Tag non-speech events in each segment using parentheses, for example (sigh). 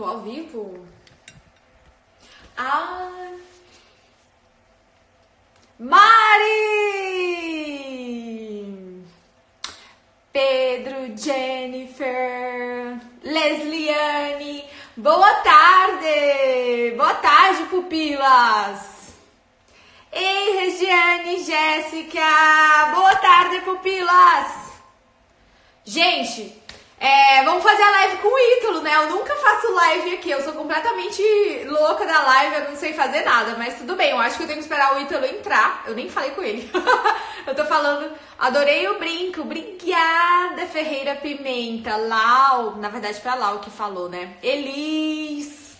Tô ao vivo? Ah. Mari! Pedro, Jennifer, Lesliane, boa tarde! Boa tarde, pupilas! Ei, Regiane, Jéssica, boa tarde, pupilas! Gente, é, vamos fazer a live com o Ítalo, né? Eu nunca faço live aqui, eu sou completamente louca da live, eu não sei fazer nada, mas tudo bem, eu acho que eu tenho que esperar o Ítalo entrar. Eu nem falei com ele. (laughs) eu tô falando, adorei o brinco, obrigada, Ferreira Pimenta. Lau, na verdade foi a Lau que falou, né? Elis.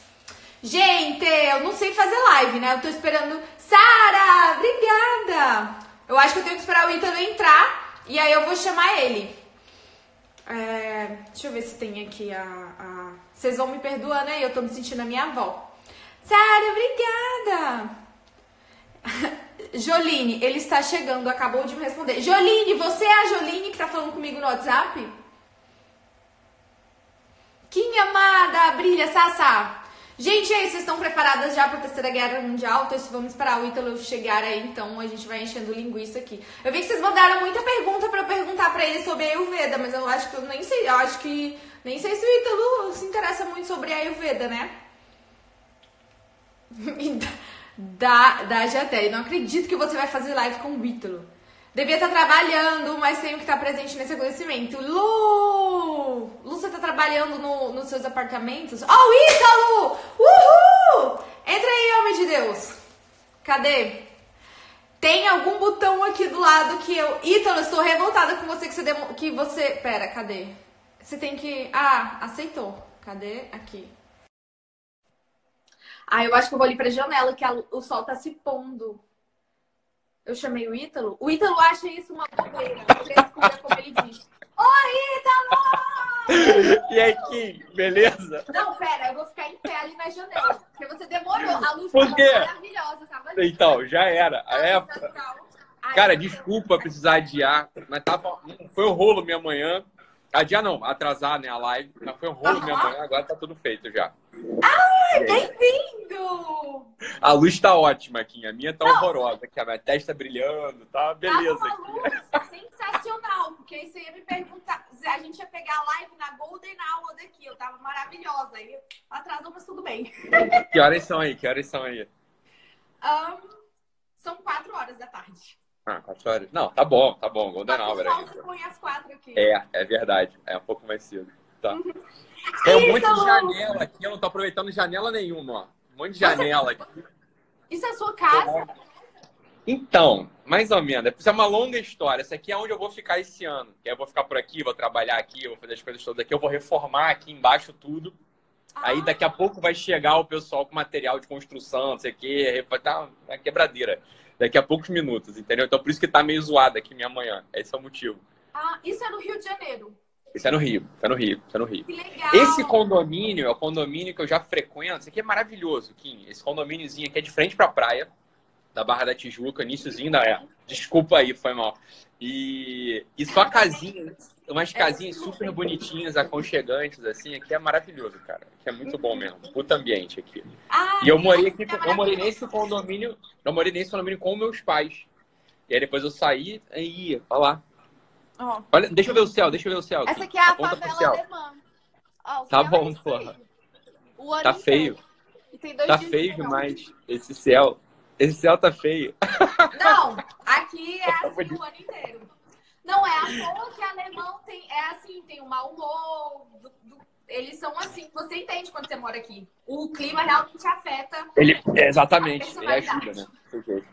Gente, eu não sei fazer live, né? Eu tô esperando. Sara, obrigada. Eu acho que eu tenho que esperar o Ítalo entrar e aí eu vou chamar ele. É, deixa eu ver se tem aqui a, a, Vocês vão me perdoar, né? Eu tô me sentindo a minha avó. Sara, obrigada! (laughs) Joline, ele está chegando, acabou de me responder. Joline, você é a Joline que tá falando comigo no WhatsApp? Kim amada, brilha, Sassá. Gente, aí, vocês estão preparadas já para a Terceira Guerra Mundial? Então, vamos esperar o Ítalo chegar aí, então a gente vai enchendo linguiça aqui. Eu vi que vocês mandaram muita pergunta para eu perguntar para ele sobre a Ayurveda, mas eu acho que eu nem sei, eu acho que nem sei se o Ítalo se interessa muito sobre a Ayurveda, né? (laughs) da, da Jaté, não acredito que você vai fazer live com o Ítalo. Devia estar trabalhando, mas tenho que estar presente nesse acontecimento. Lu! Lu, você está trabalhando no, nos seus apartamentos? Oh, Ítalo! Uhul! Entra aí, homem de Deus. Cadê? Tem algum botão aqui do lado que eu... Ítalo, estou revoltada com você que você... Demo... Que você... Pera, cadê? Você tem que... Ah, aceitou. Cadê? Aqui. Ah, eu acho que eu vou ali pra janela, que a... o sol tá se pondo eu chamei o Ítalo, o Ítalo acha isso uma bobeira, frescura, como ele diz. Oi, Ítalo! E aí, Kim, beleza? Não, pera, eu vou ficar em pé ali na janela, porque você demorou, a luz Por quê? maravilhosa, tava ali. Então, já era, a época... Cara, desculpa precisar adiar, mas tava, foi um rolo minha manhã. Adiar não, atrasar né, a live, mas foi um rolo uhum. minha manhã, agora tá tudo feito já. Ai, bem-vindo! A luz tá ótima aqui, a minha tá não. horrorosa, que a minha testa brilhando, tá beleza. Tá uma luz sensacional, porque aí você ia me perguntar, a gente ia pegar a live na Golden Hour daqui, eu tava maravilhosa, aí atrasou, mas tudo bem. Que horas são aí? Que horas são aí? Um, são quatro horas da tarde. Ah, quatro horas. Não, tá bom, tá bom. Golden Hour. O sol se põe às quatro aqui. É, é verdade. É um pouco mais cedo. Tá. Tem um monte de janela aqui, eu não tô aproveitando janela nenhuma, ó. Um monte de janela aqui. Isso é a sua casa? Então, mais ou menos. Isso é uma longa história. Essa aqui é onde eu vou ficar esse ano. Que eu vou ficar por aqui, vou trabalhar aqui, vou fazer as coisas todas aqui. Eu vou reformar aqui embaixo tudo. Ah. Aí daqui a pouco vai chegar o pessoal com material de construção, não sei o quê. Vai estar tá uma quebradeira. Daqui a poucos minutos, entendeu? Então por isso que tá meio zoado aqui minha manhã. Esse é o motivo. Ah, isso é no Rio de Janeiro. Isso é no Rio, isso é no Rio, isso é no Rio. Que legal. Esse condomínio é o condomínio que eu já frequento. Isso aqui é maravilhoso, Kim. Esse condomíniozinho aqui é de frente pra praia, da Barra da Tijuca, iníciozinho da. É, desculpa aí, foi mal. E, e só casinhas, umas casinhas super bonitinhas, aconchegantes, assim, aqui é maravilhoso, cara. Aqui é muito bom mesmo. Puta ambiente aqui. Ah, e eu morei aqui, eu morei nesse condomínio, eu morei nesse condomínio com meus pais. E aí depois eu saí e ia, olha lá. Oh. Olha, deixa eu ver o céu, deixa eu ver o céu. Essa aqui é a Aponta favela alemã. Oh, tá bom, é porra. Tá feio. Tá feio demais esse céu. Esse céu tá feio. Não, (laughs) aqui é assim o ano inteiro. Não é à toa que alemão tem, é assim, tem o mau humor, do, do, eles são assim, você entende quando você mora aqui. O clima realmente afeta. Ele, exatamente, ele ajuda, né?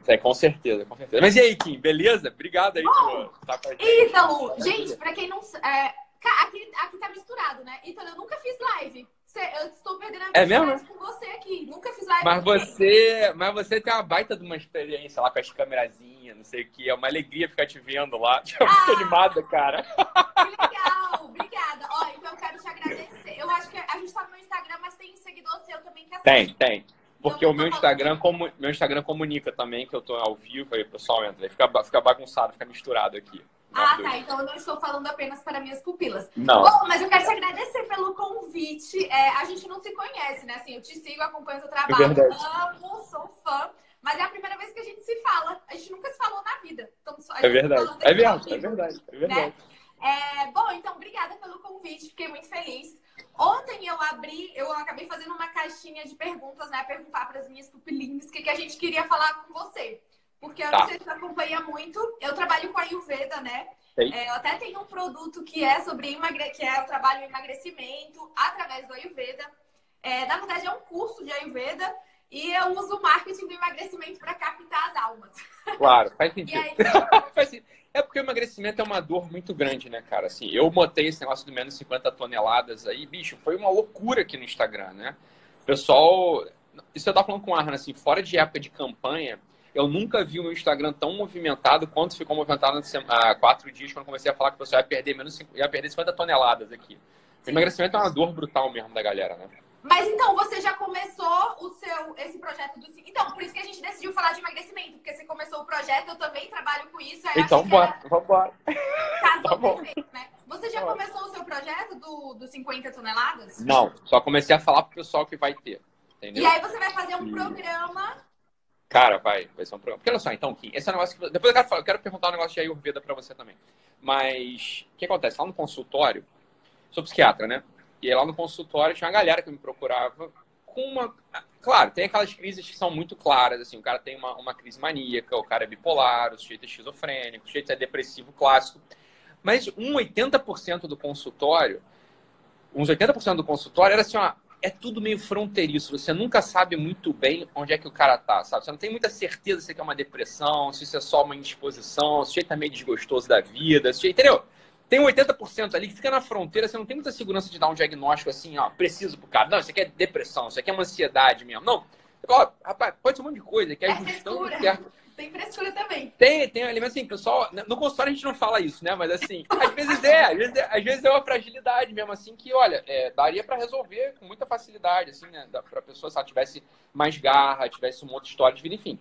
É, com certeza, com certeza. Mas e aí, Kim, beleza? Obrigado aí Bom, por estar com a gente. Ítalo, gente, pra quem não. É, aqui, aqui tá misturado, né? Ítalo, eu nunca fiz live. Eu estou perdendo a é mesmo? com você aqui. Nunca fiz live. Mas você, mas você tem uma baita de uma experiência lá com as câmerazinhas, não sei o que. É uma alegria ficar te vendo lá. (laughs) Muito ah, animada, cara. Que legal, obrigada. Ó, então eu quero te agradecer. Eu acho que a gente tá no meu Instagram, mas tem seguidor seu também que Tem, tem. Porque o meu Instagram, como, meu Instagram comunica também que eu tô ao vivo, aí o pessoal entra, aí fica, fica bagunçado, fica misturado aqui. Ah, tá. Então eu não estou falando apenas para minhas pupilas. Não. Bom, mas eu quero te agradecer pelo convite. É, a gente não se conhece, né? Assim, eu te sigo, acompanho o seu trabalho. É verdade. Amo, sou fã. Mas é a primeira vez que a gente se fala. A gente nunca se falou na vida. Então, a É gente verdade. É verdade, é vivo, verdade, é né? verdade. É, bom, então, obrigada pelo convite, fiquei muito feliz. Ontem eu abri, eu acabei fazendo uma caixinha de perguntas, né? Perguntar para as minhas pupilinhas o que, que a gente queria falar com você. Porque eu Tá. não sei se você acompanha muito, eu trabalho com a Ayurveda, né? É, eu até tenho um produto que é sobre emagre... que é o trabalho em emagrecimento através do Ayurveda. É, na verdade, é um curso de Ayurveda e eu uso o marketing do emagrecimento para captar as almas. (laughs) Claro, faz sentido. aí. (laughs) É porque o emagrecimento é uma dor muito grande, né, cara? Assim, eu botei esse negócio do menos 50 toneladas aí, bicho, foi uma loucura aqui no Instagram, né? Pessoal. Isso eu tava falando com o Arna, assim, fora de época de campanha, eu nunca vi o meu Instagram tão movimentado quanto ficou movimentado há quatro dias, quando eu comecei a falar que o pessoal ia perder menos ia perder 50 toneladas aqui. O emagrecimento é uma dor brutal mesmo da galera, né? Mas então, você já começou o seu, esse projeto do... Então, por isso que a gente decidiu falar de emagrecimento, porque você começou o projeto, eu também trabalho com isso, Então, achei que era- bora, vambora. casou (laughs) Tá bom. perfeito, né? Você já Tá começou o seu projeto do, do 50 toneladas? Não, só comecei a falar pro pessoal que vai ter. Entendeu? E aí você vai fazer um programa... Cara, vai, vai ser um programa. Porque olha só, então, Kim, esse é um negócio que. Depois eu quero, eu quero perguntar um negócio de Ayurveda pra você também. Mas o que acontece? Lá no consultório, sou psiquiatra, né? E lá no consultório tinha uma galera que me procurava com uma. Claro, tem aquelas crises que são muito claras, assim, o cara tem uma, uma crise maníaca, o cara é bipolar, o sujeito é esquizofrênico, o sujeito é depressivo clássico. Mas um 80% do consultório, uns 80% do consultório era assim, ó, é tudo meio fronteiriço. Você nunca sabe muito bem onde é que o cara tá, sabe? Você não tem muita certeza se é uma depressão, se isso é só uma indisposição, se o sujeito tá meio desgostoso da vida, se entendeu? Tem um 80% ali que fica na fronteira, você não tem muita segurança de dar um diagnóstico assim, ó, preciso pro cara. Não, isso aqui é depressão, isso aqui é uma ansiedade mesmo. Não. Ó, rapaz, pode ser um monte de coisa, que é É justão frescura. certo. Tem frescura também. Tem, tem mas assim, pessoal, no consultório a gente não fala isso, né? Mas assim, às vezes é, às vezes é, às vezes é uma fragilidade mesmo, assim, que, olha, é, daria pra resolver com muita facilidade, assim, né? Pra pessoa, se ela tivesse mais garra, tivesse uma outra história de vida, enfim.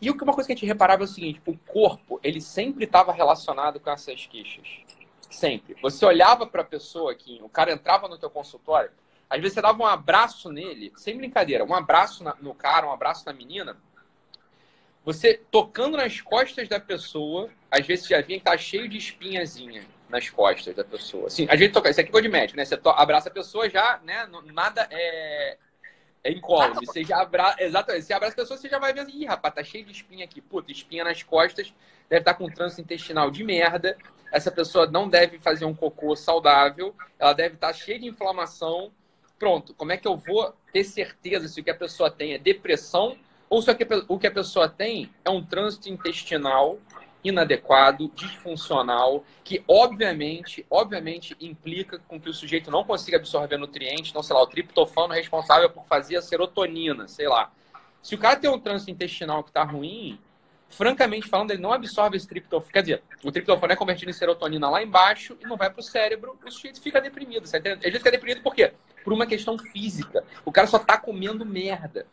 E que- uma coisa que a gente reparava é o seguinte, o corpo, ele sempre estava relacionado com essas queixas. Sempre. Você olhava pra pessoa aqui, o cara entrava no teu consultório, às vezes você dava um abraço nele, sem brincadeira, um abraço na- no cara, um abraço na menina, você tocando nas costas da pessoa, às vezes você já vinha que tá cheio de espinhazinha nas costas da pessoa. Assim, às vezes toca, isso aqui é coisa de médico, né? Você to- abraça a pessoa já, né? Nada é, é incólume. Você já abraça, exatamente, você abraça a pessoa, você já vai ver assim, ih, rapaz, tá cheio de espinha aqui. Puta, espinha nas costas, deve estar com trânsito intestinal de merda. Essa pessoa não deve fazer um cocô saudável, ela deve estar cheia de inflamação. Pronto, como é que eu vou ter certeza se o que a pessoa tem é depressão ou se o que a pessoa tem é um trânsito intestinal inadequado, disfuncional, que obviamente, obviamente implica com que o sujeito não consiga absorver nutrientes, então, sei lá, o triptofano responsável por fazer a serotonina, sei lá. Se o cara tem um trânsito intestinal que está ruim, francamente falando, ele não absorve esse triptofano. Quer dizer, o triptofano é convertido em serotonina lá embaixo e não vai para o cérebro, o sujeito fica deprimido. Você entende? Ele fica deprimido por quê? Por uma questão física. O cara só está comendo merda.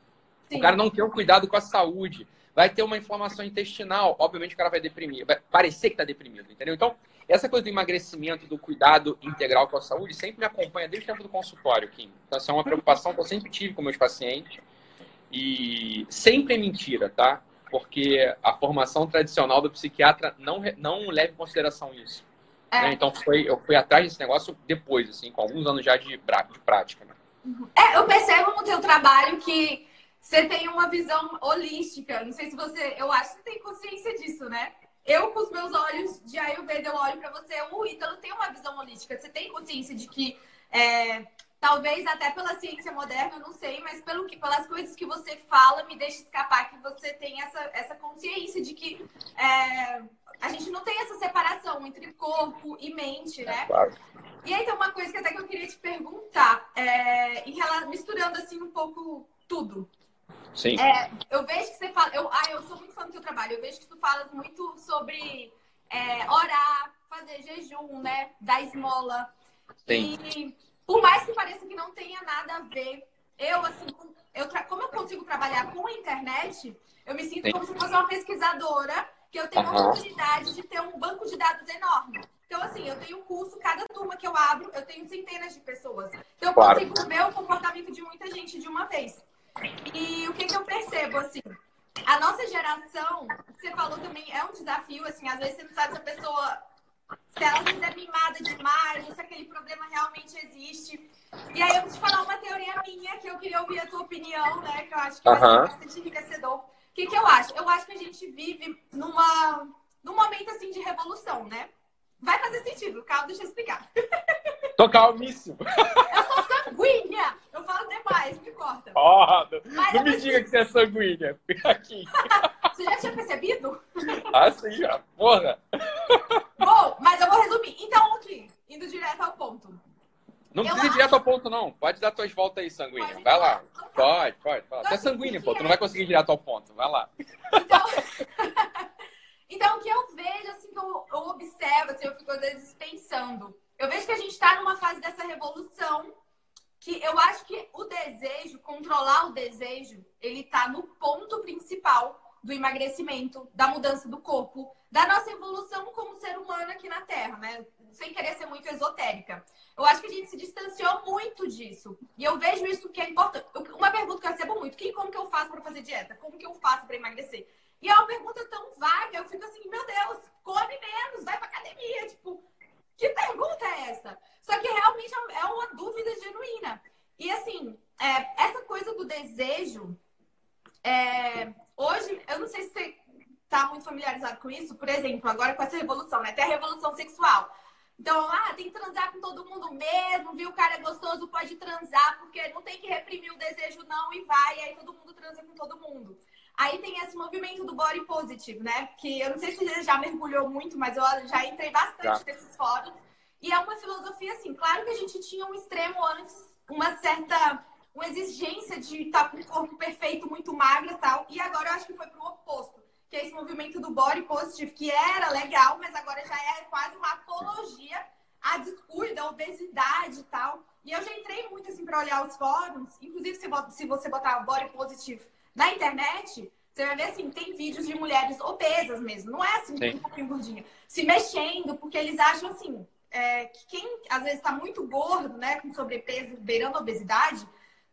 Sim. O cara não tem um cuidado com a saúde. Vai ter uma inflamação intestinal. Obviamente o cara vai deprimir. Vai parecer que está deprimido, entendeu? Então, essa coisa do emagrecimento, do cuidado integral com a saúde, sempre me acompanha desde o tempo do consultório, Kim. Então, essa é uma preocupação que eu sempre tive com meus pacientes. E sempre é mentira, tá? Porque a formação tradicional do psiquiatra não, não leva em consideração isso. É. né? Então, foi, eu fui atrás desse negócio depois, assim, com alguns anos já de, de prática. Né? É, eu percebo no teu trabalho que você tem uma visão holística. Não sei se você. Eu acho que você tem consciência disso, né? Eu, com os meus olhos de Ayurveda, eu olho pra você. O Ítalo tem uma visão holística. Você tem consciência de que. é, talvez até pela ciência moderna, eu não sei, mas pelo que, pelas coisas que você fala, me deixa escapar que você tem essa, essa consciência de que é, a gente não tem essa separação entre corpo e mente, né? Claro. E aí tem uma coisa que até que eu queria te perguntar, é, em misturando assim um pouco tudo. Sim. É, eu vejo que você fala, eu, ah, eu sou muito fã do teu trabalho, eu vejo que tu falas muito sobre é, orar, fazer jejum, né? Dar esmola. Sim. E por mais que pareça que não tenha nada a ver, eu assim, eu como eu consigo trabalhar com a internet, eu me sinto Sim. como se fosse uma pesquisadora que eu tenho uhum. a oportunidade de ter um banco de dados enorme. Então, assim, eu tenho um curso, cada turma que eu abro, eu tenho centenas de pessoas. Então, eu claro. consigo ver o comportamento de muita gente de uma vez. E o que, que eu percebo, assim, a nossa geração, você falou também, é um desafio, assim, às vezes você não sabe se a pessoa, se ela vezes é mimada demais, ou se aquele problema realmente existe. E aí eu vou te falar uma teoria minha, que eu queria ouvir a tua opinião, né, que eu acho que vai ser bastante enriquecedor. O que, que eu acho? Eu acho que a gente vive numa, num momento, assim, de revolução, né? Vai fazer sentido, calma, deixa eu explicar. Tô calmíssimo. Eu sou sanguínea. Eu falo demais, me corta. Oh, não, não me diga que você é sanguínea. Aqui. você já tinha percebido? Ah, sim, já. Porra. Bom, mas eu vou resumir. Então, aqui, indo direto ao ponto. Não eu precisa ir direto ao ponto, não. Pode dar tuas voltas aí, sanguínea. Pode vai lá. Pode, pode. pode. Você é sanguínea, pô. Tu não vai conseguir ir direto ao ponto. Vai lá. Então... (laughs) Então, o que eu vejo, assim, que eu, eu observo, assim, eu fico às vezes pensando. Eu vejo que a gente está numa fase dessa revolução que eu acho que o desejo, controlar o desejo, ele está no ponto principal do emagrecimento, da mudança do corpo, da nossa evolução como ser humano aqui na Terra, né? Sem querer ser muito esotérica. Eu acho que a gente se distanciou muito disso. E eu vejo isso que é importante. Uma pergunta que eu recebo muito: que, como que eu faço para fazer dieta? Como que eu faço para emagrecer? E é uma pergunta tão vaga, eu fico assim, meu Deus, come menos, vai pra academia. Tipo, que pergunta é essa? Só que realmente é uma dúvida genuína. E assim, é, essa coisa do desejo, é, hoje, eu não sei se você tá muito familiarizado com isso, por exemplo, agora com essa revolução, né? Tem a revolução sexual. Então, ah, tem que transar com todo mundo mesmo, viu? O cara é gostoso, pode transar, porque não tem que reprimir o desejo, não, e vai, e aí todo mundo transa com todo mundo. Aí tem esse movimento do body positive, né? Que eu não sei se você mergulhou muito, mas eu já entrei bastante nesses fóruns. E é uma filosofia assim, claro que a gente tinha um extremo antes, uma certa uma exigência de estar com o corpo perfeito, muito magro e tal. E agora eu acho que foi pro oposto, que é esse movimento do body positive, que era legal, mas agora já é quase uma apologia à descuida, à obesidade e tal. E eu já entrei muito assim para olhar os fóruns, inclusive se você botar body positive na internet, você vai ver assim, tem vídeos de mulheres obesas mesmo, não é assim, um pouquinho gordinha, se mexendo, porque eles acham assim, é, que quem às vezes está muito gordo, né, com sobrepeso, beirando obesidade,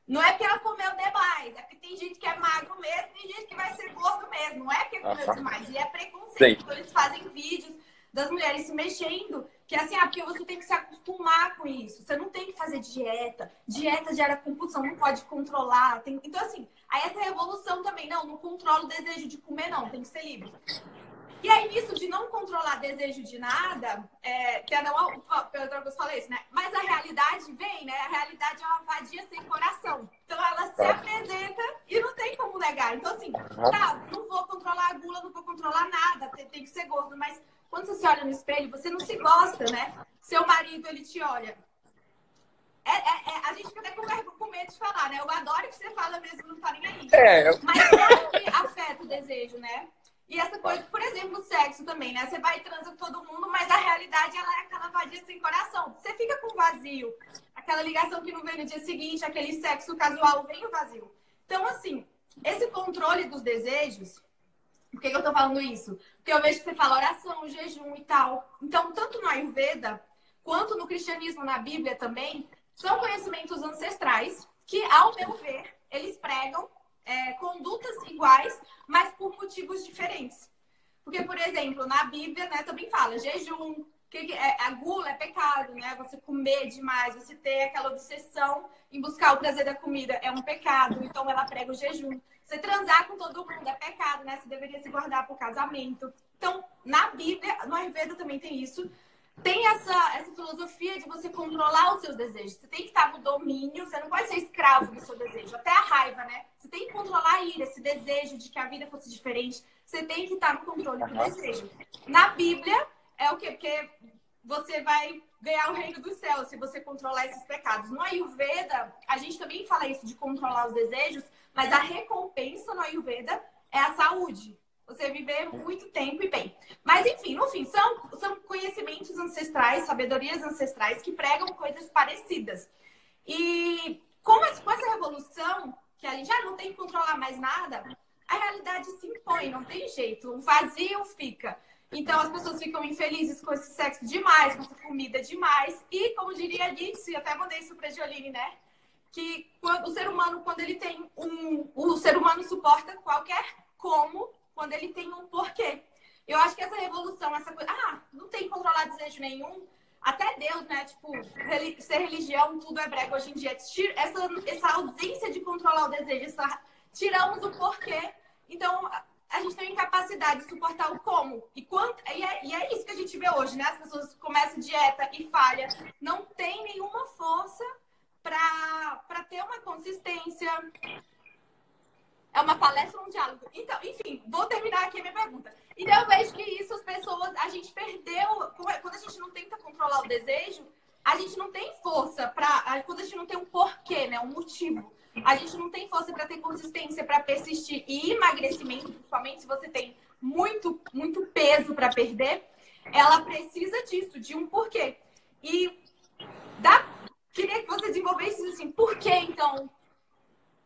não é porque ela comeu demais, é porque tem gente que é magro mesmo, tem gente que vai ser gordo mesmo, não é porque comeu demais, e é preconceito. Então eles fazem vídeos das mulheres se mexendo, que é assim, ah, porque você tem que se acostumar com isso. Você não tem que fazer dieta. Dieta gera compulsão, não pode controlar. Tem... Então, assim, aí essa revolução também, não, não controla o desejo de comer, não, tem que ser livre. E aí, nisso de não controlar desejo de nada, é, não, pelo que eu falei isso, né? Mas a realidade vem, né? A realidade é uma vadia sem coração. Então ela se apresenta e não tem como negar. Então, assim, tá, não vou controlar a gula, não vou controlar nada, tem, tem que ser gordo, mas quando você se olha no espelho, você não se gosta, né? Seu marido, ele te olha. É, é, é, a gente fica até com medo de falar, né? Eu adoro que você fala mesmo, não tá nem aí. É. Mas claro que afeta o desejo, né? E essa coisa, por exemplo, o sexo também, né? Você vai e transa com todo mundo, mas a realidade ela é aquela vadia sem coração. Você fica com vazio. Aquela ligação que não vem no dia seguinte, aquele sexo casual vem o vazio. Então, assim, esse controle dos desejos por que, que eu tô falando isso? Porque eu vejo que você fala oração, jejum e tal. Então, tanto no Ayurveda quanto no cristianismo, na Bíblia também, são conhecimentos ancestrais que, ao meu ver, eles pregam é, condutas iguais, mas por motivos diferentes. Porque, por exemplo, na Bíblia, né, também fala jejum, que é, a gula é pecado, né? Você comer demais, você ter aquela obsessão em buscar o prazer da comida é um pecado. Então ela prega o jejum. Você transar com todo mundo é pecado, né? Você deveria se guardar para o casamento. Então, na Bíblia, no Ayurveda também tem isso. Tem essa, essa filosofia de você controlar os seus desejos. Você tem que estar no domínio, você não pode ser escravo do seu desejo. Até a raiva, né? Você tem que controlar a ira, esse desejo de que a vida fosse diferente. Você tem que estar no controle do desejo. Na Bíblia, é o quê? Porque você vai ganhar o reino dos céus se você controlar esses pecados. No Ayurveda, a gente também fala isso de controlar os desejos, mas a recompensa no Ayurveda é a saúde. Você viver muito tempo e bem. Mas, enfim, no fim, são, são conhecimentos ancestrais, sabedorias ancestrais que pregam coisas parecidas. E com, essa revolução, que a gente já não tem que controlar mais nada, a realidade se impõe, não tem jeito. O vazio fica. Então as pessoas ficam infelizes com esse sexo demais, com essa comida demais. E, como diria Nietzsche, até mandei isso pra Jolene, né? Que o ser humano, quando ele tem um. O ser humano suporta qualquer como quando ele tem um porquê. Eu acho que essa revolução, essa coisa. Ah, não tem que controlar desejo nenhum. Até Deus, né? Tipo, ser religião, tudo é brega hoje em dia. Essa, essa ausência de controlar o desejo, essa, tiramos o porquê. Então, a gente tem incapacidade de suportar o como. E, quanto, e, é, e é isso que a gente vê hoje, né? As pessoas começam dieta e falha. Não tem nenhuma força para ter uma consistência. É uma palestra um diálogo? Então, enfim, vou terminar aqui a minha pergunta. Então, eu vejo que isso, as pessoas, a gente perdeu. Quando a gente não tenta controlar o desejo, a gente não tem força para. Quando a gente não tem um porquê, né? Um motivo a gente não tem força para ter consistência, para persistir. E emagrecimento, principalmente se você tem muito, muito peso para perder, ela precisa disso, de um porquê. E dá... queria que você desenvolvesse assim, por que então?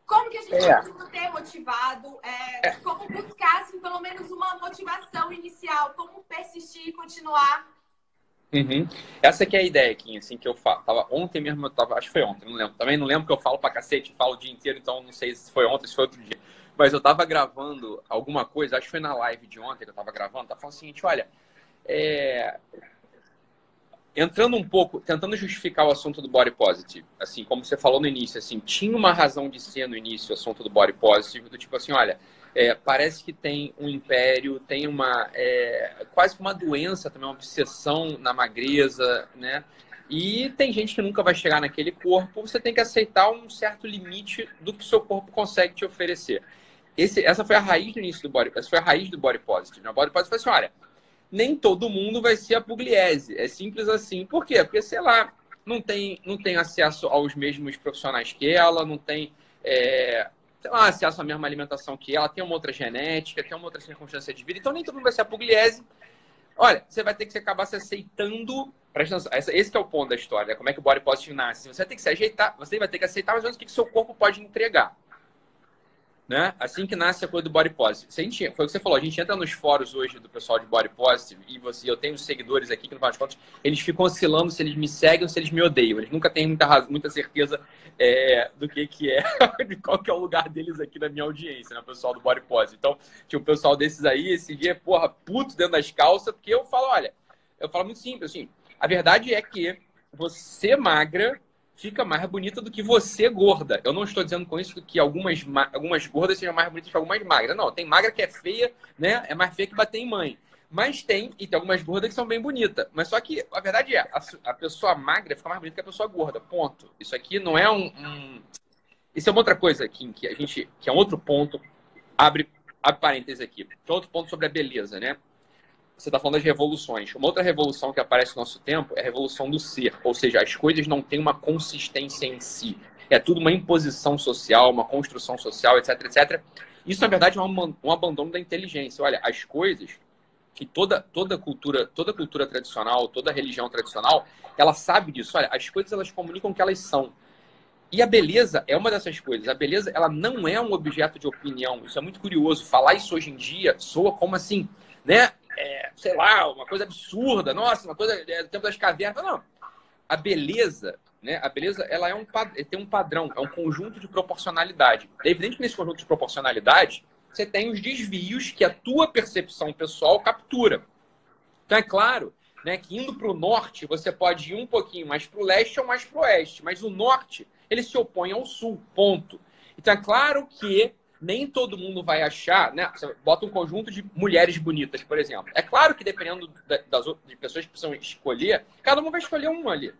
Como que a gente é. se manter motivado? É, é. Como buscar, assim, pelo menos uma motivação inicial? Como persistir e continuar? Uhum. Essa que é a ideia, Kim, assim, que eu falo. Tava, ontem mesmo, eu tava, acho que foi ontem, não lembro. Também não lembro que eu falo pra cacete, falo o dia inteiro, então não sei se foi ontem, se foi outro dia. Mas eu tava gravando alguma coisa, acho que foi na live de ontem que eu tava gravando, tava falando o seguinte, olha, é... entrando um pouco, tentando justificar o assunto do body positive, assim, como você falou no início, assim, tinha uma razão de ser no início o assunto do body positive, do tipo assim, olha, é, parece que tem um império, tem uma é, quase uma doença também, uma obsessão na magreza, né? E tem gente que nunca vai chegar naquele corpo. Você tem que aceitar um certo limite do que o seu corpo consegue te oferecer. Esse, essa foi a raiz do início do body, essa foi a raiz do body positive. Né? O body positive foi assim, olha, nem todo mundo vai ser a pugliese. É simples assim. Por quê? Porque sei lá, não tem, não tem acesso aos mesmos profissionais que ela, não tem é, sei lá, acesso à mesma alimentação que ela, tem uma outra genética, tem uma outra circunstância de vida, então nem todo mundo vai ser a pugliese. Olha, você vai ter que acabar se aceitando. Presta atenção, esse é o ponto da história, né? como é que o body positive nasce. Você vai ter que se ajeitar, você vai ter que aceitar mais ou menos o que, que seu corpo pode entregar. Né? Assim que nasce a coisa do body positive. Se a gente, foi o que você falou, a gente entra nos fóruns hoje do pessoal de body positive e você, eu tenho seguidores aqui que, no final das contas, eles ficam oscilando se eles me seguem ou se eles me odeiam. Eles nunca têm muita, muita certeza é, do que, que é, (laughs) de qual que é o lugar deles aqui na minha audiência, né? O pessoal do body positive. Então, tinha um pessoal desses aí, esse dia, porra, puto dentro das calças, porque eu falo, olha, eu falo muito simples, assim, a verdade é que você magra fica mais bonita do que você gorda. Eu não estou dizendo com isso que algumas, algumas gordas sejam mais bonitas que algumas magras. Não, tem magra que é feia, né? É mais feia que bater em mãe. Mas tem, e tem algumas gordas que são bem bonitas. Mas só que a verdade é, a, a, pessoa magra fica mais bonita que a pessoa gorda. Ponto. Isso aqui não é um. um... Isso é uma outra coisa, Kim, que a gente. que é um outro ponto. Abre, abre parênteses aqui. Que é outro ponto sobre a beleza, né? Você está falando das revoluções. Uma outra revolução que aparece no nosso tempo é a revolução do ser, ou seja, as coisas não têm uma consistência em si. É tudo uma imposição social, uma construção social, etc, etc. Isso, na verdade, é um, abandono da inteligência. Olha, as coisas que toda, toda cultura, toda cultura tradicional, toda religião tradicional, ela sabe disso. Olha, as coisas elas comunicam o que elas são. E a beleza é uma dessas coisas. A beleza, ela não é um objeto de opinião. Isso é muito curioso. Falar isso hoje em dia soa como assim, né? É, sei lá, uma coisa absurda, nossa, uma coisa é, do tempo das cavernas. Não. A beleza, né? A beleza, ela é um, tem um padrão, é um conjunto de proporcionalidade. É evidente que nesse conjunto de proporcionalidade, você tem os desvios que a tua percepção pessoal captura. Então, é claro né, que indo para o norte, você pode ir um pouquinho mais para o leste ou mais para o oeste, mas o norte, ele se opõe ao sul, ponto. Então, é claro que nem todo mundo vai achar, né? Você bota um conjunto de mulheres bonitas, por exemplo. É claro que dependendo das outras pessoas que precisam escolher, cada uma vai escolher uma ali.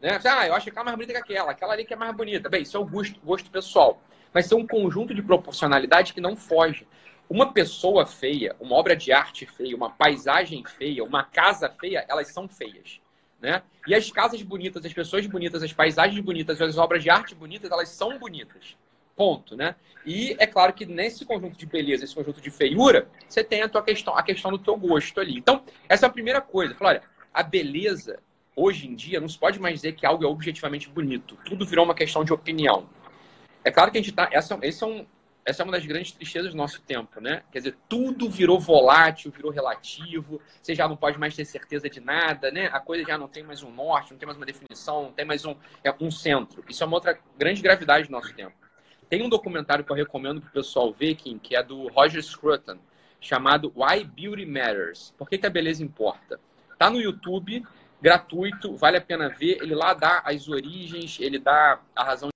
Né? Ah, eu acho que aquela é mais bonita que aquela, aquela ali que é mais bonita. Bem, isso é o gosto, gosto pessoal. Mas é um conjunto de proporcionalidade que não foge. Uma pessoa feia, uma obra de arte feia, uma paisagem feia, uma casa feia, elas são feias. Né? E as casas bonitas, as pessoas bonitas, as paisagens bonitas, as obras de arte bonitas, elas são bonitas. Ponto, né? E é claro que nesse conjunto de beleza, esse conjunto de feiura, você tem a tua questão, a questão do teu gosto ali. Então, essa é a primeira coisa. Fala, olha, a beleza hoje em dia não se pode mais dizer que algo é objetivamente bonito. Tudo virou uma questão de opinião. É claro que a gente tá. Essa, é um, essa é uma das grandes tristezas do nosso tempo, né? Quer dizer, tudo virou volátil, virou relativo, você já não pode mais ter certeza de nada, né? A coisa já não tem mais um norte, não tem mais uma definição, não tem mais um, é, um centro. Isso é uma outra grande gravidade do nosso tempo. Tem um documentário que eu recomendo para o pessoal ver, Kim, que é do Roger Scruton, chamado Why Beauty Matters. Por que, que a beleza importa? Tá no YouTube, gratuito, vale a pena ver. Ele lá dá as origens, ele dá a razão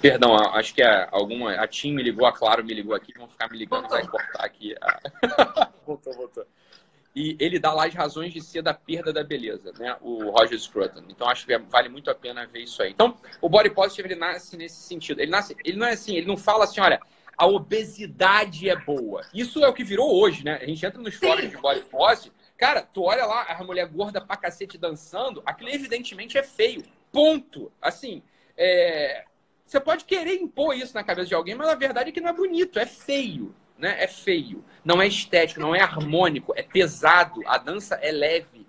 Perdão, acho que a, alguma, a Tim me ligou, a Claro me ligou aqui, vão ficar me ligando, vai cortar aqui. (laughs) voltou, voltou. E ele dá lá as razões de ser da perda da beleza, né? O Roger Scruton. Então acho que vale muito a pena ver isso aí. Então, o body positive ele nasce nesse sentido. Ele nasce, ele não é assim, ele não fala assim, olha, a obesidade é boa. Isso é o que virou hoje, né? A gente entra nos fóruns de body positive, cara, tu olha lá a mulher gorda pra cacete dançando, aquilo evidentemente é feio. Ponto. Assim, é, você pode querer impor isso na cabeça de alguém, mas a verdade é que não é bonito, é feio. Né? É feio. Não é estético, não é harmônico, é pesado. A dança é leve.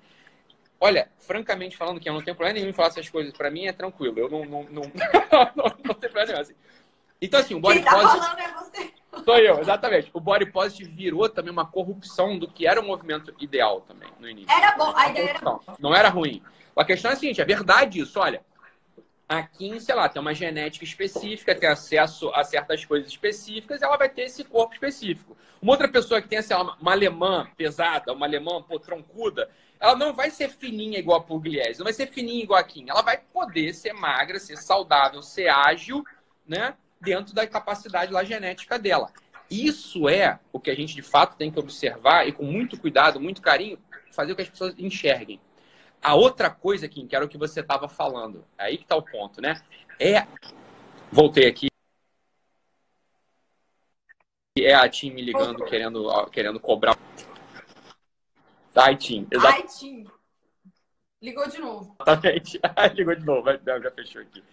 Olha, francamente falando, que eu não tenho problema nenhum em falar essas coisas, para mim é tranquilo. Eu não, não, não, (laughs) não, não tenho problema nenhum. Assim. Então, assim, o body Quem tá positive. falando é você. Sou eu, exatamente. O body positive virou também uma corrupção do que era o movimento ideal também no início. Era bom, a ideia era boa. Não era ruim. A questão é a seguinte: é verdade isso. Olha, aqui, sei lá, tem uma genética específica, tem acesso a certas coisas específicas, ela vai ter esse corpo específico. Uma outra pessoa que tem, sei lá, uma alemã pesada, uma alemã pô, troncuda, ela não vai ser fininha igual a Pugliese, não vai ser fininha igual a Kim. Ela vai poder ser magra, ser saudável, ser ágil, né? Dentro da capacidade lá genética dela. Isso é o que a gente de fato tem que observar e com muito cuidado, muito carinho, fazer com que as pessoas enxerguem. A outra coisa, Kim, que era o que você estava falando, aí que está o ponto, né? É. Voltei aqui. É a Tim me ligando, querendo, querendo cobrar. Ai, Tim. Exa... Ai, Tim. Ligou de novo. (laughs) Exatamente. Ligou de novo. Não, já fechou aqui.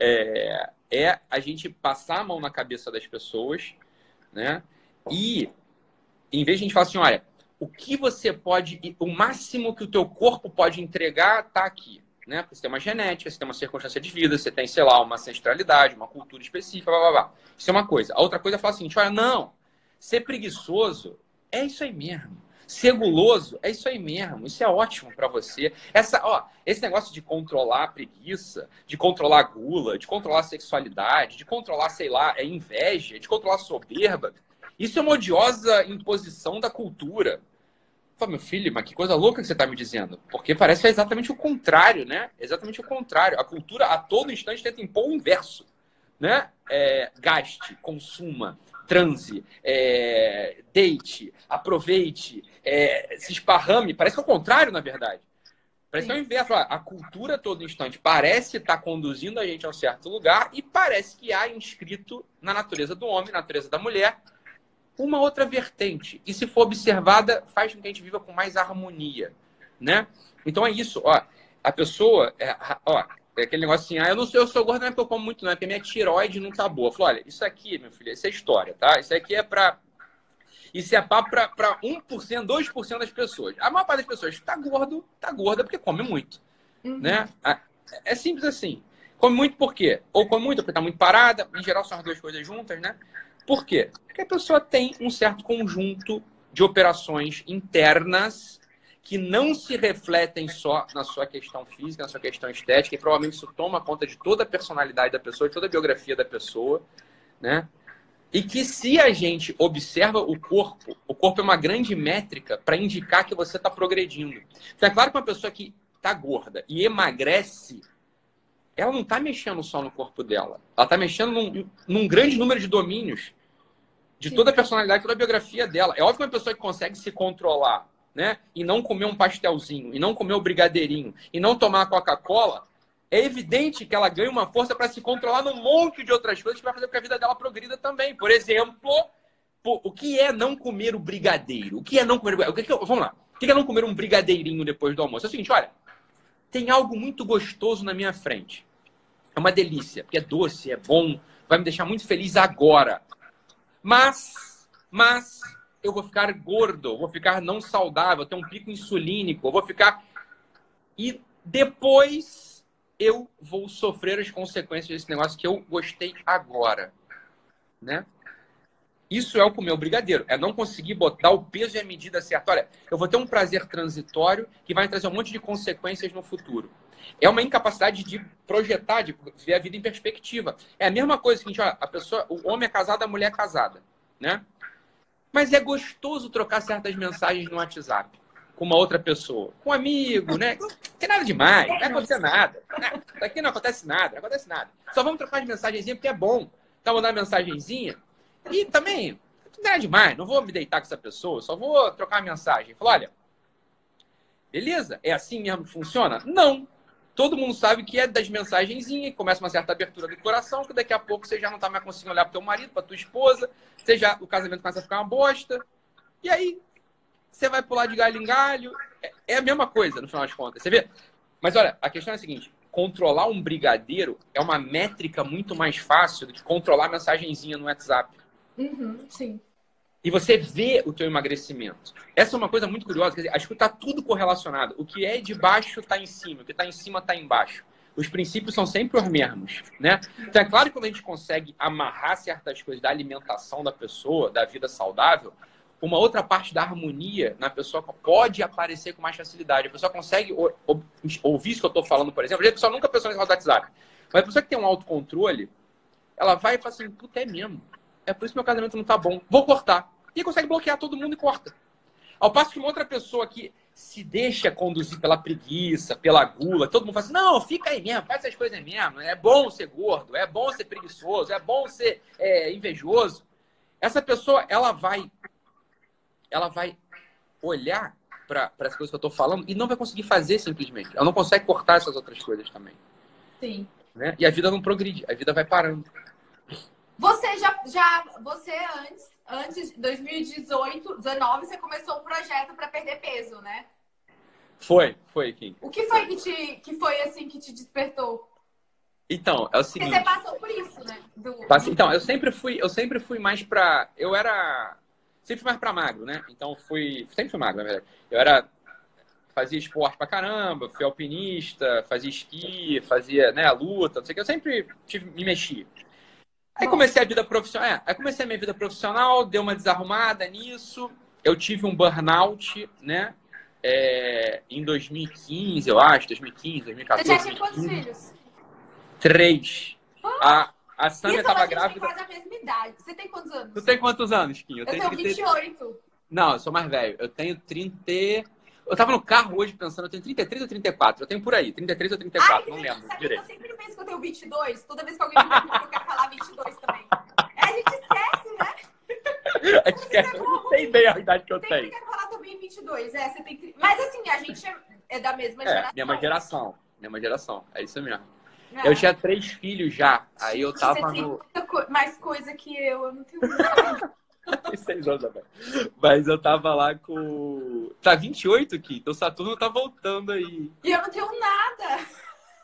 É, é a gente passar a mão na cabeça das pessoas, né? E em vez de a gente falar assim, olha, o que você pode, o máximo que o teu corpo pode entregar está aqui. Né? Você tem uma genética, você tem uma circunstância de vida, você tem, sei lá, uma ancestralidade, uma cultura específica, blá, blá, blá. Isso é uma coisa. A outra coisa é falar assim, olha, não, ser preguiçoso é isso aí mesmo. Ser guloso é isso aí mesmo. Isso é ótimo para você. Essa, ó, esse negócio de controlar a preguiça, de controlar a gula, de controlar a sexualidade, de controlar, sei lá, a inveja, de controlar a soberba, isso é uma odiosa imposição da cultura. Meu filho, mas que coisa louca que você está me dizendo. Porque parece que é exatamente o contrário, né? Exatamente o contrário. A cultura a todo instante tenta impor o inverso. Né? É, gaste, consuma, transe, é, deite, aproveite, é, se esparrame. Parece que é o contrário, na verdade. Parece que é o inverso. A cultura a todo instante parece estar tá conduzindo a gente a um certo lugar e parece que há inscrito na natureza do homem, na natureza da mulher, uma outra vertente. E se for observada, faz com que a gente viva com mais harmonia, né? Então é isso, ó. A pessoa, é, ó, é aquele negócio assim, ah, eu não sou, eu sou gordo, não é porque eu como muito, não, é porque minha tiroide não tá boa. Falou, olha, isso aqui, meu filho, isso é história, tá? Isso aqui é pra. Isso é papo pra, pra 1%, 2% das pessoas. A maior parte das pessoas tá gordo, tá gorda porque come muito. Uhum. Né? É simples assim. Come muito por quê? Ou come muito porque tá muito parada, em geral são as duas coisas juntas, né? Por quê? Porque a pessoa tem um certo conjunto de operações internas que não se refletem só na sua questão física, na sua questão estética, e provavelmente isso toma conta de toda a personalidade da pessoa, de toda a biografia da pessoa, né? E que se a gente observa o corpo, o corpo é uma grande métrica para indicar que você está progredindo. Então, é claro que uma pessoa que está gorda e emagrece, ela não está mexendo só no corpo dela. Ela está mexendo num, num, grande número de domínios de Sim. toda a personalidade, toda a biografia dela. É óbvio que uma pessoa que consegue se controlar, né? E não comer um pastelzinho, e não comer o um brigadeirinho, e não tomar Coca-Cola, é evidente que ela ganha uma força para se controlar num monte de outras coisas que vai fazer com que a vida dela progrida também. Por exemplo, pô, o que é não comer o brigadeiro? O que é não comer o brigadeiro? O que é, vamos lá. O que é não comer um brigadeirinho depois do almoço? É o seguinte, olha, tem algo muito gostoso na minha frente. É uma delícia, porque é doce, é bom, vai me deixar muito feliz agora. Mas, mas eu vou ficar gordo, vou ficar não saudável, ter um pico insulínico, vou ficar. E depois eu vou sofrer as consequências desse negócio que eu gostei agora, né? Isso é o comer o brigadeiro, é não conseguir botar o peso e a medida certa. Olha, eu vou ter um prazer transitório que vai trazer um monte de consequências no futuro. É uma incapacidade de projetar, de ver a vida em perspectiva. É a mesma coisa que a pessoa, o homem é casado, a mulher é casada, né? Mas é gostoso trocar certas mensagens no WhatsApp com uma outra pessoa, com um amigo, né? Não tem nada demais, não vai acontecer nada. Aqui não acontece nada, não acontece nada. Só vamos trocar as mensagenzinhas porque é bom. Tá mandando mensagenzinha e também não nada demais, não vou me deitar com essa pessoa, só vou trocar uma mensagem. Falar, olha, beleza? É assim mesmo que funciona? Não. Todo mundo sabe que é das mensagenzinhas, começa uma certa abertura do coração, que daqui a pouco você já não tá mais conseguindo olhar pro teu marido, pra tua esposa, você já, o casamento começa a ficar uma bosta. E aí, você vai pular de galho em galho. É, é a mesma coisa, no final das contas. Você vê? Mas olha, a questão é a seguinte: controlar um brigadeiro é uma métrica muito mais fácil do que controlar a mensagenzinha no WhatsApp. Uhum, sim. E você vê o teu emagrecimento. Essa é uma coisa muito curiosa. Quer dizer, acho que está tudo correlacionado. O que é de baixo está em cima, o que está em cima está embaixo. Os princípios são sempre os mesmos, né? Então é claro que quando a gente consegue amarrar certas coisas da alimentação da pessoa, da vida saudável, uma outra parte da harmonia na pessoa pode aparecer com mais facilidade. A pessoa consegue ouvir isso que eu estou falando, por exemplo. A pessoa nunca pensou nesse WhatsApp. Mas a pessoa que tem um autocontrole, ela vai e fala assim, puta, é mesmo. É por isso que meu casamento não tá bom. Vou cortar e consegue bloquear todo mundo e corta. Ao passo que uma outra pessoa que se deixa conduzir pela preguiça, pela gula, todo mundo fala assim, não, fica aí mesmo, faz essas coisas mesmo, é bom ser gordo, é bom ser preguiçoso, é bom ser é, invejoso. Essa pessoa, ela vai, ela vai olhar para as coisas que eu estou falando e não vai conseguir fazer simplesmente. Ela não consegue cortar essas outras coisas também. Sim. Né? E a vida não progride, a vida vai parando. Você já, já você antes, antes de 2018, 19, você começou um projeto para perder peso, né? Foi, foi, Kim. O que foi que te, que foi assim que te despertou? Então, é o seguinte. Porque você passou por isso, né? Do... Então, eu sempre fui, eu sempre fui mais para, eu era sempre fui mais para magro, né? Então fui, sempre fui magro, na verdade. Eu era fazia esporte pra caramba, fui alpinista, fazia esqui, fazia, né, luta, não sei o que, eu sempre tive, me mexia. Aí comecei a vida profissional. É, aí comecei a minha vida profissional, deu uma desarrumada nisso. Eu tive um burnout, né? É, em 2015, eu acho, 2015, 2014. Você já tinha quantos filhos? Três. Ah, a, a Sâmia estava grávida. quase a mesma idade. Você tem quantos anos? Tu tem quantos anos, Kim? Eu, eu tenho, tenho 28. Não, eu sou mais velho. Eu tenho 30. Eu tava no carro hoje pensando, eu tenho 33 ou 34? Eu tenho por aí, 33 ou 34, Ai, não lembro direito. Eu sempre penso que eu tenho 22. Toda vez que alguém me pergunta, eu quero falar 22 também. É, a gente esquece, né? (laughs) A gente esquece, eu não sei bem a idade que eu tenho. Eu quero falar também 22, é, você tem Mas assim, a gente é, é da mesma é, geração. mesma geração, mesma geração, é isso mesmo. É. Eu tinha três filhos já, aí eu tava você no... Tem mais coisa que eu, eu não tenho (laughs) seis anos também. Mas eu tava lá com. Tá 28 aqui, então Saturno tá voltando aí. E eu não tenho nada.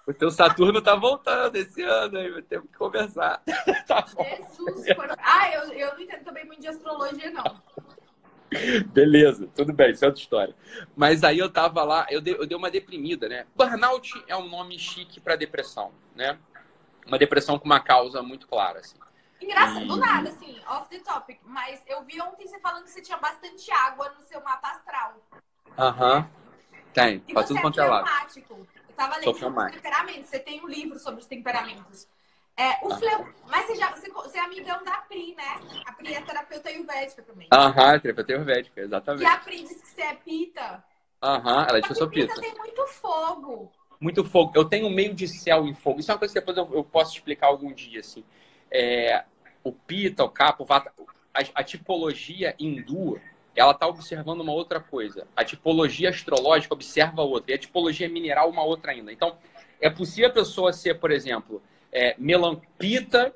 O teu Saturno tá voltando esse ano aí, vai ter que conversar. (laughs) tá Jesus, por... Ah, eu, eu não entendo também muito de astrologia, não. Beleza, tudo bem, isso é outra história. Mas aí eu tava lá, eu dei, eu dei uma deprimida, né? Burnout é um nome chique para depressão, né? Uma depressão com uma causa muito clara, assim. Engraçado, do nada, assim, off the topic. Mas eu vi ontem você falando que você tinha bastante água no seu mapa astral. Aham. Uhum. Tem, e pra tudo quanto é lado. Eu tava lendo sobre os temperamentos. Você tem um livro sobre os temperamentos. É, o fleu... Mas você, já, você, você é amigão da Pri, né? A Pri é terapeuta ayurvédica também. Aham, uhum, terapeuta ayurvédica, exatamente. E a Pri disse que você é pita. Aham, uhum, ela disse que eu sou pita. pita tem muito fogo. Muito fogo. Eu tenho meio de céu em fogo. Isso é uma coisa que depois eu, eu posso explicar algum dia, assim. É, o Pita, o Kapha, o Vata, a, a tipologia hindu, ela está observando uma outra coisa. A tipologia astrológica observa outra. E a tipologia mineral uma outra ainda. Então, é possível a pessoa ser, por exemplo, é, melampita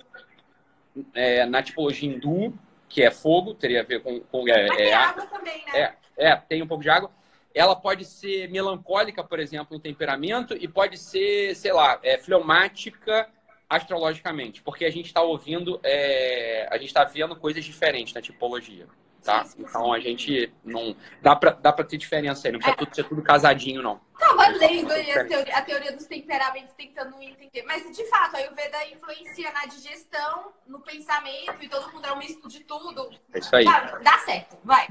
é, na tipologia hindu, que é fogo, teria a ver com... com é, Mas é, água também, né? É, é, tem um pouco de água. Ela pode ser melancólica, por exemplo, no temperamento, e pode ser, sei lá, é, fleumática astrologicamente, porque a gente está ouvindo, é, a gente está vendo coisas diferentes na tipologia. Tá? Então a gente não. Dá pra, dá pra ter diferença aí, não precisa é. tudo, ser tudo casadinho, não. Tá, tava lendo aí a teoria, a teoria, dos temperamentos, tentando entender. Mas, de fato, a Ayurveda influencia na digestão, no pensamento, e todo mundo é um misto de tudo. É isso aí. Tá, dá certo, vai.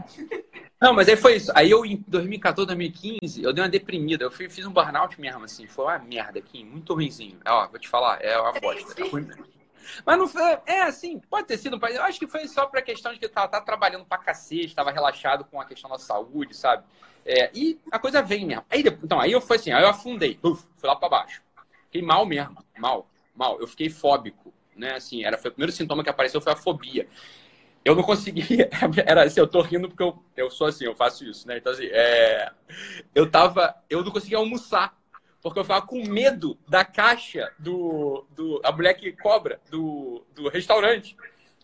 Não, mas aí foi isso. Aí eu, em 2014, 2015, eu dei uma deprimida. Eu fui, fiz um burnout mesmo, assim. Foi uma merda aqui, muito ruimzinho. Ó, vou te falar, é uma bosta. É ruim mesmo. Mas não foi. É assim, pode ter sido. Eu acho que foi só pra questão de que tava, tava trabalhando pra cacete, tava relaxado com a questão da saúde, sabe? É, e a coisa vem mesmo. Aí, então, aí eu fui assim, aí eu afundei, uf, fui lá pra baixo. Fiquei mal mesmo, mal, mal. Eu fiquei fóbico, né? Assim, era, foi o primeiro sintoma que apareceu foi a fobia. Eu não conseguia, (laughs) era assim, eu tô rindo porque eu, eu sou assim, eu faço isso, né? Então, assim, é, eu tava, eu não conseguia almoçar porque eu ficava com medo da caixa do, do a mulher que cobra do, do restaurante.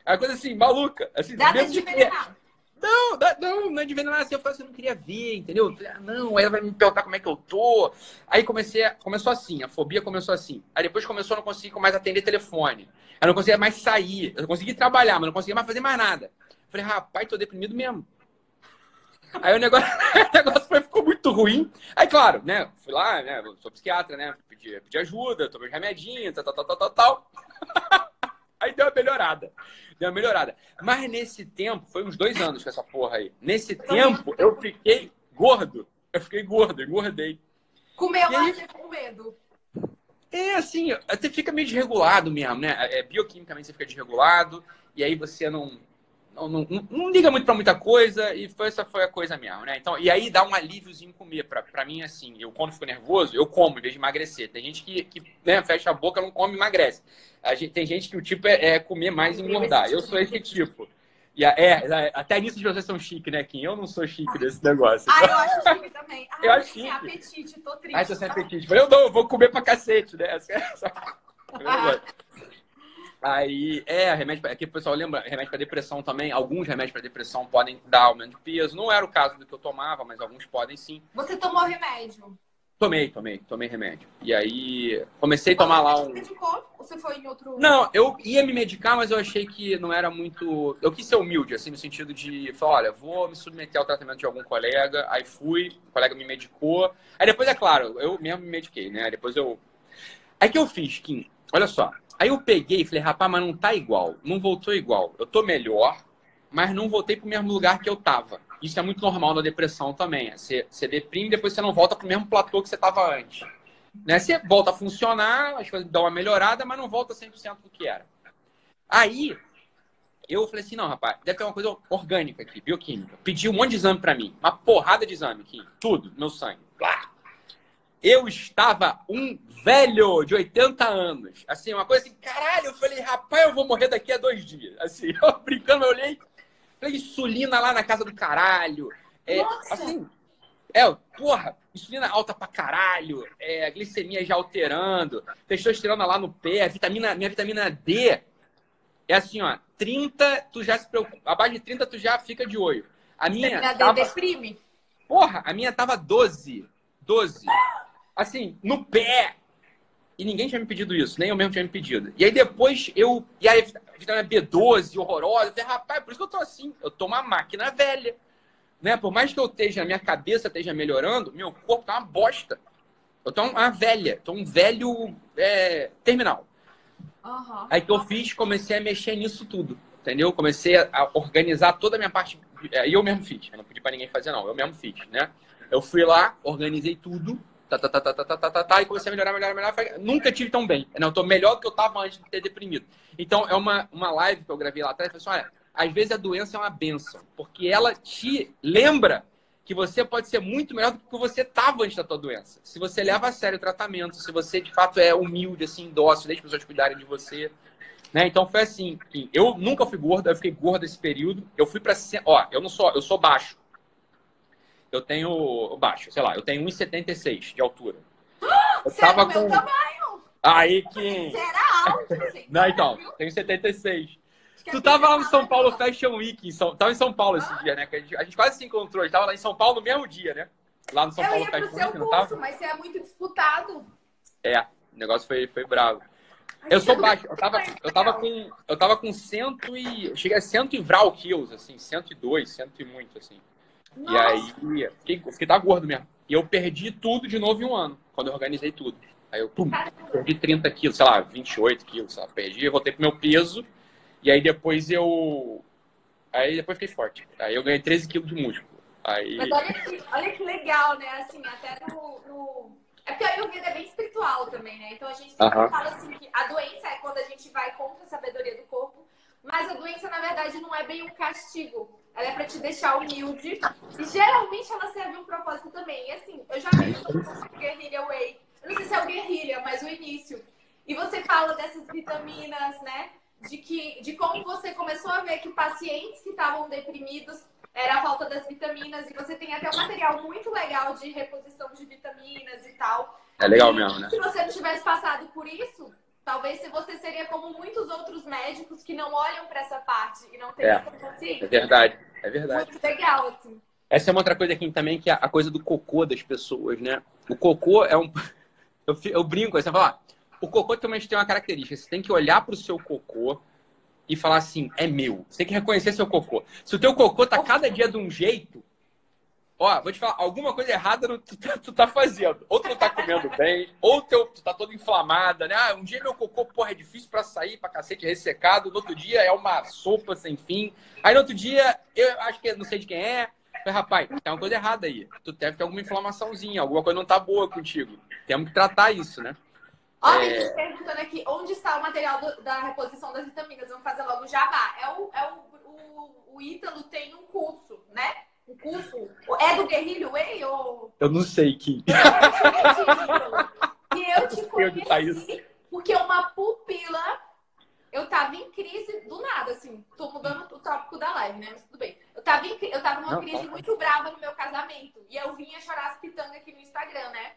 É uma coisa assim, maluca. Assim, Dá medo de envenenar. Não, não, não é de envenenar assim. Eu falei assim, eu não queria ver, entendeu? Eu falei, ah, não, aí ela vai me perguntar como é que eu tô. Aí comecei, a, começou assim, a fobia começou assim. Aí depois começou, eu não conseguia mais atender telefone. Eu não conseguia mais sair. Eu conseguia trabalhar, mas não conseguia mais fazer mais nada. Eu falei, rapaz, tô deprimido mesmo. Aí o negócio, (laughs) o negócio foi, ficou muito ruim. Aí, claro, né? Fui lá, né? Sou psiquiatra, né? Pedi, pedi ajuda, tomei remedinho, tal, tal, tal, tal, tal. (laughs) Aí deu uma melhorada. Deu uma melhorada. Mas nesse tempo, foi uns dois anos com essa porra aí. Nesse tempo, eu fiquei gordo. Eu fiquei gordo, engordei. Comeu mais com medo. É assim, até fica meio desregulado mesmo, né? É, bioquimicamente você fica desregulado, e aí você não, não, não, não, liga muito para muita coisa e foi, essa foi a coisa mesmo, né? Então, e aí dá um alíviozinho comer. Pra, pra mim, assim, eu quando fico nervoso, eu como em vez de emagrecer. Tem gente que, que né, fecha a boca, não come e emagrece. A gente, tem gente que o tipo é, é comer mais e engordar. Eu sou esse tipo. E é, é, até nisso de vocês são chique, né, Kim? Eu não sou chique desse negócio. Ah, eu acho chique também. (laughs) Ah, eu acho chique. apetite, tô triste. Ah, tô sem apetite. Eu não, eu vou comer pra cacete, né? Essa, essa... (laughs) Aí, é, remédio aqui o pessoal lembra, remédio para depressão também. Alguns remédios para depressão podem dar aumento de peso. Não era o caso do que eu tomava, mas alguns podem sim. Você tomou remédio? Tomei, tomei, tomei remédio. E aí comecei a tomar lá um. Você medicou? Ou você foi em outro. Não, eu ia me medicar, mas eu achei que não era muito. Eu quis ser humilde, assim, no sentido de falar, olha, vou me submeter ao tratamento de algum colega. Aí fui, o colega me medicou. Aí depois, é claro, eu mesmo me mediquei, né? Aí depois eu. Aí que eu fiz, Kim? Olha só, Aí eu peguei e falei, rapaz, mas não tá igual. Não voltou igual. Eu tô melhor, mas não voltei pro mesmo lugar que eu tava. Isso é muito normal na depressão também. Você, você deprime depois você não volta pro mesmo platô que você tava antes. Né? Você volta a funcionar, as coisas dão uma melhorada, mas não volta 100% do que era. Aí, eu falei assim, não, rapaz, deve ter uma coisa orgânica aqui, bioquímica. Pedi um monte de exame para mim. Uma porrada de exame aqui. Tudo, meu sangue. Blá. Eu estava um velho de 80 anos. Assim, uma coisa assim, caralho, eu falei, rapaz, eu vou morrer daqui a dois dias. Assim, (laughs) eu brincando, eu olhei, falei, insulina lá na casa do caralho. É, assim, é, porra, insulina alta pra caralho, é, a glicemia já alterando, testosterona lá no pé, vitamina, minha vitamina D é assim, ó, 30, tu já se preocupa, abaixo de 30 tu já fica de olho. A minha vitamina tava, D deprime? Porra, a minha tava 12, 12. Assim, no pé, e ninguém tinha me pedido isso, nem eu mesmo tinha me pedido. E aí depois eu. E aí, vitamina B12, horrorosa. Eu falei, rapaz, por isso que eu tô assim. Eu tô uma máquina velha. Né? Por mais que eu esteja, a minha cabeça esteja melhorando, meu corpo tá uma bosta. Eu tô uma velha, tô um velho é, terminal. Uhum. Aí que eu fiz, comecei a mexer nisso tudo. Entendeu? Comecei a organizar toda a minha parte. E eu mesmo fiz. Eu não pedi para ninguém fazer, não. Eu mesmo fiz, né? Eu fui lá, organizei tudo tá, tá, tá, tá, tá, tá, tá, tá, e comecei a melhorar, melhorar, melhorar. Nunca tive tão bem. Não, eu tô melhor do que eu tava antes de ter deprimido. Então, é uma, uma live que eu gravei lá atrás. Eu falei assim, olha, às vezes a doença é uma benção, porque ela te lembra que você pode ser muito melhor do que você estava antes da tua doença. Se você leva a sério o tratamento, se você de fato é humilde, assim, dócil, deixa as pessoas cuidarem de você. Né? Então foi assim, eu nunca fui gordo, eu fiquei gordo esse período. Eu fui para ó, eu não sou, eu sou baixo eu tenho baixo, sei lá, eu tenho 1,76 de altura. (gasps) Eu Você tava é com. tamanho. Aí que. Você era alto, assim, (laughs) Não, então, viu? tenho 76. Tu tava lá no São Paulo Fashion Week, em São... tava em São Paulo esse ah. dia, né? A gente, a gente, quase se encontrou, a gente tava lá em São Paulo no mesmo dia, né? Lá no São eu Paulo Fashion Week, curso, não tava? Mas você é muito disputado. É, o negócio foi, foi bravo. Eu sou baixo, eu tava, eu tava com. Eu tava com cento e. Eu cheguei a cento e vral quilos, assim, 102, cento e muito, assim. Nossa. E aí, fiquei, fiquei tá gordo mesmo. E eu perdi tudo de novo em um ano, quando eu organizei tudo. Aí eu pum, perdi 30 quilos, sei lá, 28 quilos, lá, perdi, eu voltei pro meu peso. E aí depois eu. Aí depois fiquei forte. Aí eu ganhei 13 quilos de músculo. Aí... Mas olha que, olha que legal, né? Assim, até no, no... É porque a Ayurveda é bem espiritual também, né? Então a gente sempre uh -huh. fala assim que a doença é quando a gente vai contra a sabedoria do corpo, mas a doença, na verdade, não é bem um castigo. Ela é para te deixar humilde. E geralmente ela serve um propósito também. E assim, eu já vi sobre o Guerrilha Way. Eu não sei se é o Guerrilha, mas o início. E você fala dessas vitaminas, né? De, que, de como você começou a ver que pacientes que estavam deprimidos era a falta das vitaminas. E você tem até um material muito legal de reposição de vitaminas e tal. É legal e, mesmo, né? Se você não tivesse passado por isso, Talvez se você seria como muitos outros médicos que não olham para essa parte e não têm é, essa consciência. É verdade, é verdade. Muito legal, assim. Essa é uma outra coisa aqui também, que é a coisa do cocô das pessoas, né? O cocô é um. (laughs) Eu, eu brinco, você fala, o cocô também tem uma característica. Você tem que olhar para o seu cocô e falar assim, é meu. Você tem que reconhecer seu cocô. Se o teu cocô tá cada dia de um jeito, Ó, vou te falar, alguma coisa errada tu, tá, tu tá fazendo. Ou tu não tá comendo bem, ou teu, tu tá toda inflamada, né? Ah, um dia meu cocô, porra, é difícil pra sair, pra cacete, ressecado. No outro dia é uma sopa sem fim. Aí no outro dia, eu acho que não sei de quem é. Mas, rapaz, tem uma coisa errada aí. Tu deve ter alguma inflamaçãozinha, alguma coisa não tá boa contigo. Temos que tratar isso, né? Olha, é... perguntando aqui, onde está o material do, da reposição das vitaminas? Vamos fazer logo o jabá. É o, é o, o, o Ítalo tem um curso, né? O curso é do Guerrilho Way ou... Eu não sei, Kim. E eu te conheci porque uma pupila... Eu tava em crise do nada, assim. Tô mudando o tópico da live, né? Mas tudo bem. Eu tava, em, eu tava numa não, crise não. muito brava no meu casamento. E eu vinha chorar as pitangas aqui no Instagram, né?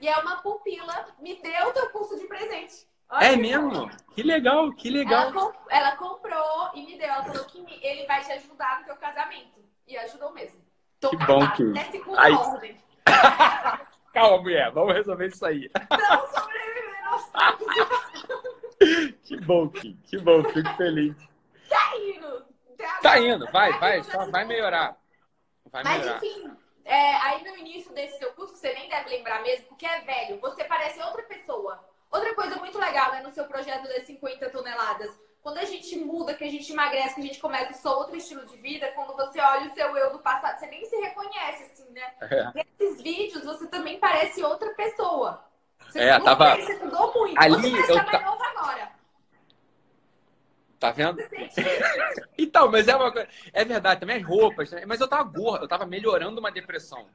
E é uma pupila me deu o teu curso de presente. Olha é mesmo? Que legal, que legal. Ela, ela, comprou e me deu. Ela falou que ele vai te ajudar no teu casamento. E ajudou mesmo. Tô que bom que. Até Aí... ordem. (laughs) Calma, mulher. Vamos resolver isso aí. Não sobrevivendo (laughs) Que bom, Kim. Que bom. Fico feliz. Tá indo. Tá indo. Vai, vai. Só vai melhorar. Vai Mas, melhorar. enfim. É, aí no início desse seu curso, que você nem deve lembrar mesmo, porque é velho, você parece outra pessoa. Outra coisa muito legal, né, no seu projeto das 50 toneladas quando a gente muda, que a gente emagrece, que a gente começa outro estilo de vida, quando você olha o seu eu do passado, você nem se reconhece, assim, né? É. Nesses vídeos, você também parece outra pessoa. Você, é, tava... você mudou muito. Ali, você eu tá... novo agora. Tá vendo? (laughs) então, mas é uma coisa. É verdade, também as roupas. Né? Mas eu tava gordo, eu tava melhorando uma depressão.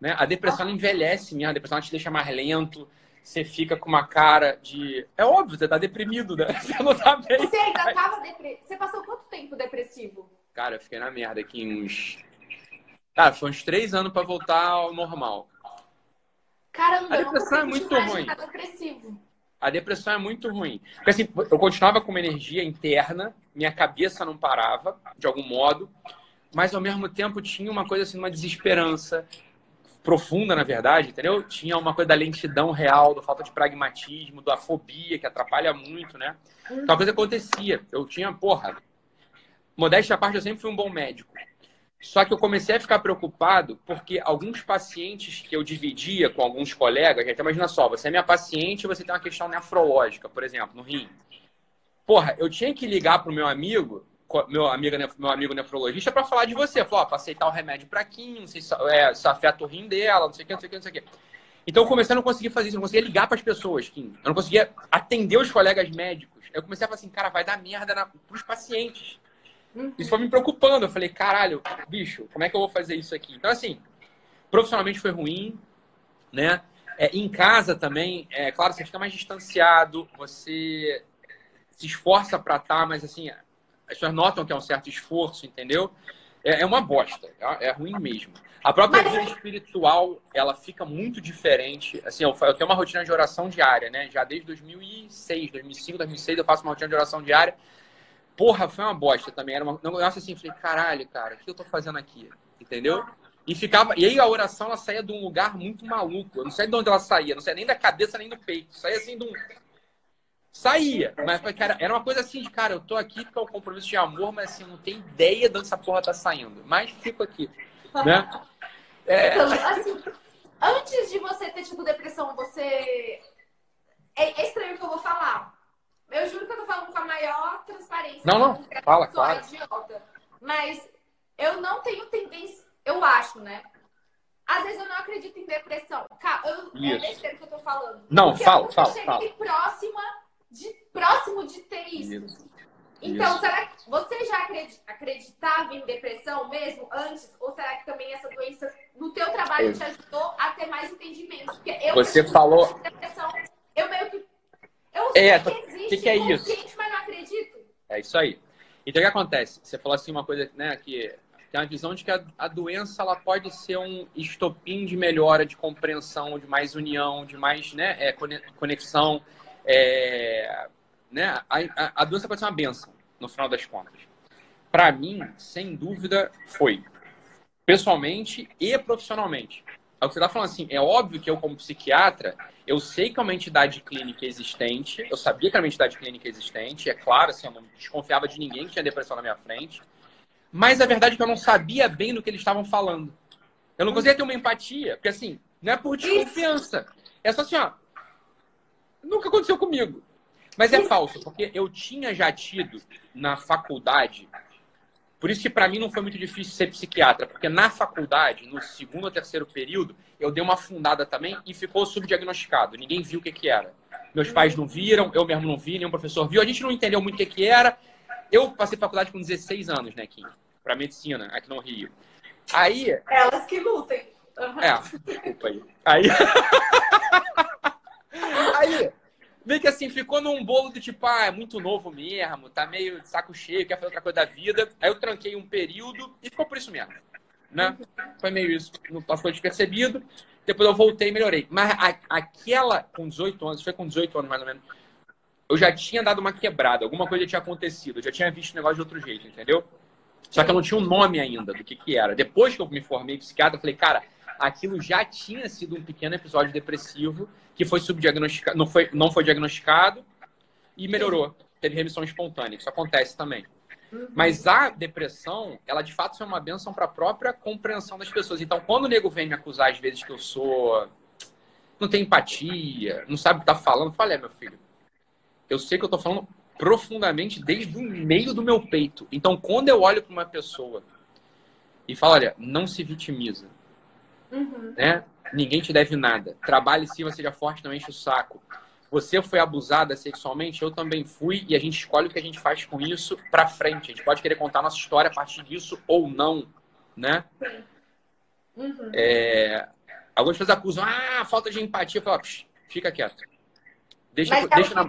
Né? A depressão envelhece mesmo, a depressão te deixa mais lento você fica com uma cara de. É óbvio, você tá deprimido, né? (laughs) Você não tá bem. Você ainda tava depressivo. Você passou quanto tempo depressivo? Cara, eu fiquei na merda aqui uns. Cara, foi uns três anos pra voltar ao normal. Caramba, a depressão é muito ruim. Depressivo. A depressão é muito ruim. Porque assim, eu continuava com uma energia interna, minha cabeça não parava, de algum modo, mas ao mesmo tempo tinha uma coisa assim, uma desesperança profunda, na verdade, entendeu? Tinha uma coisa da lentidão real, da falta de pragmatismo, da fobia, que atrapalha muito, né? Então a coisa acontecia. Eu tinha, porra, modéstia à parte, eu sempre fui um bom médico. Só que eu comecei a ficar preocupado porque alguns pacientes que eu dividia com alguns colegas, gente, imagina só, você é minha paciente e você tem uma questão nefrológica, por exemplo, no rim. Porra, eu tinha que ligar pro meu amigo meu amigo, meu amigo nefrologista para falar de você. Falou, para aceitar o remédio para Kim, não sei se, é, se afeta o rim dela, não sei o que, não sei o que, não sei o que. Então eu comecei a não conseguir fazer isso, eu não conseguia ligar para as pessoas, Kim. Eu não conseguia atender os colegas médicos. Eu comecei a falar assim, cara, vai dar merda para os pacientes. Uhum. Isso foi me preocupando. Eu falei, caralho, bicho, como é que eu vou fazer isso aqui? Então, assim, profissionalmente foi ruim, né? É, em casa também, é claro, você fica mais distanciado, você se esforça para estar, tá, mas assim, as pessoas notam que é um certo esforço, entendeu? É, é uma bosta, é, é, ruim mesmo. A própria Mas... vida espiritual, ela fica muito diferente. Assim, eu, eu, tenho uma rotina de oração diária, né? Já desde 2006, 2005, 2006 eu faço uma rotina de oração diária. Porra, foi uma bosta também. Era um negócio assim, falei, caralho, cara, o que eu tô fazendo aqui? Entendeu? E ficava. E aí a oração ela saía de um lugar muito maluco. Eu não sei de onde ela saía, não sei nem da cabeça nem do peito. Saía assim de um Saía, mas cara, era uma coisa assim de, cara, eu tô aqui porque é um compromisso de amor, mas assim, não tenho ideia de onde essa porra tá saindo. Mas fico aqui. né? (laughs) É... Então, assim, antes de você ter tipo depressão, você. É, é estranho o que eu vou falar. Eu juro que eu tô falando com a maior transparência. Não, não. Fala, claro. idiota. Mas eu não tenho tendência. Eu acho, né? Às vezes eu não acredito em depressão. Eu, é besteira que eu tô falando. Não, fala, fala. Eu cheguei fala. próxima de, próximo de ter isso. isso. Então, isso. será que você já acreditava em depressão mesmo antes? Ou será que também essa doença no teu trabalho te ajudou a ter mais entendimento? Porque eu você falou. Depressão, eu meio que. Eu é, sei que existe, que, que é isso? mas não acredito. É isso aí. Então, o que acontece? Você falou assim uma coisa, né, que tem uma visão de que a, a, doença ela pode ser um estopim de melhora, de compreensão, de mais união, de mais né, é, conexão. É, né, a, a, a, doença pode ser uma benção, no final das contas. Para mim, sem dúvida, foi. Pessoalmente e profissionalmente. É o que você está falando assim. É óbvio que eu, como psiquiatra, eu sei que é uma entidade clínica existente. Eu sabia que era uma entidade clínica existente. É claro, assim, eu não desconfiava de ninguém que tinha depressão na minha frente. Mas a verdade é que eu não sabia bem do que eles estavam falando. Eu não conseguia ter uma empatia, porque assim, não é por desconfiança. É só assim, ó. Nunca aconteceu comigo. Mas é falso, porque eu tinha já tido na faculdade. Por isso que para mim não foi muito difícil ser psiquiatra, porque na faculdade, no segundo ou terceiro período, eu dei uma fundada também e ficou subdiagnosticado. Ninguém viu o que, que era. Meus pais não viram, eu mesmo não vi, nenhum professor viu. A gente não entendeu muito o que, que era. Eu passei faculdade com 16 anos, né, Kim? Pra medicina, aqui no Rio. Aí. Elas que lutem. Uhum. É, desculpa aí. Aí. (laughs) aí, meio que assim, ficou num bolo de tipo, ah, é muito novo mesmo, tá meio de saco cheio, quer fazer outra coisa da vida. Aí eu tranquei um período e ficou por isso mesmo. Né? Foi meio isso, não passou despercebido. Depois eu voltei e melhorei. Mas a, aquela, com 18 anos, foi com 18 anos mais ou menos, eu já tinha dado uma quebrada, alguma coisa tinha acontecido, eu já tinha visto o negócio de outro jeito, entendeu? Só que eu não tinha um nome ainda do que, que era. Depois que eu me formei psiquiatra, eu falei, cara, aquilo já tinha sido um pequeno episódio depressivo que foi subdiagnosticado, não foi, não foi diagnosticado e melhorou. Teve remissão espontânea. Isso acontece também. Uhum. Mas a depressão, ela de fato é uma benção para a própria compreensão das pessoas. Então, quando o nego vem me acusar às vezes que eu sou. não tem empatia, não sabe o que tá falando, falo, é, meu filho, eu sei que eu tô falando profundamente desde o meio do meu peito. Então, quando eu olho para uma pessoa e falo, olha, não se vitimiza, uhum. né? Ninguém te deve nada. Trabalhe em cima, seja forte, não enche o saco. Você foi abusada sexualmente, eu também fui, e a gente escolhe o que a gente faz com isso para frente. A gente pode querer contar nossa história a partir disso ou não, né? Uhum. É... Algumas pessoas acusam, ah, falta de empatia. Eu falo, fica quieto. Deixa, deixa, na,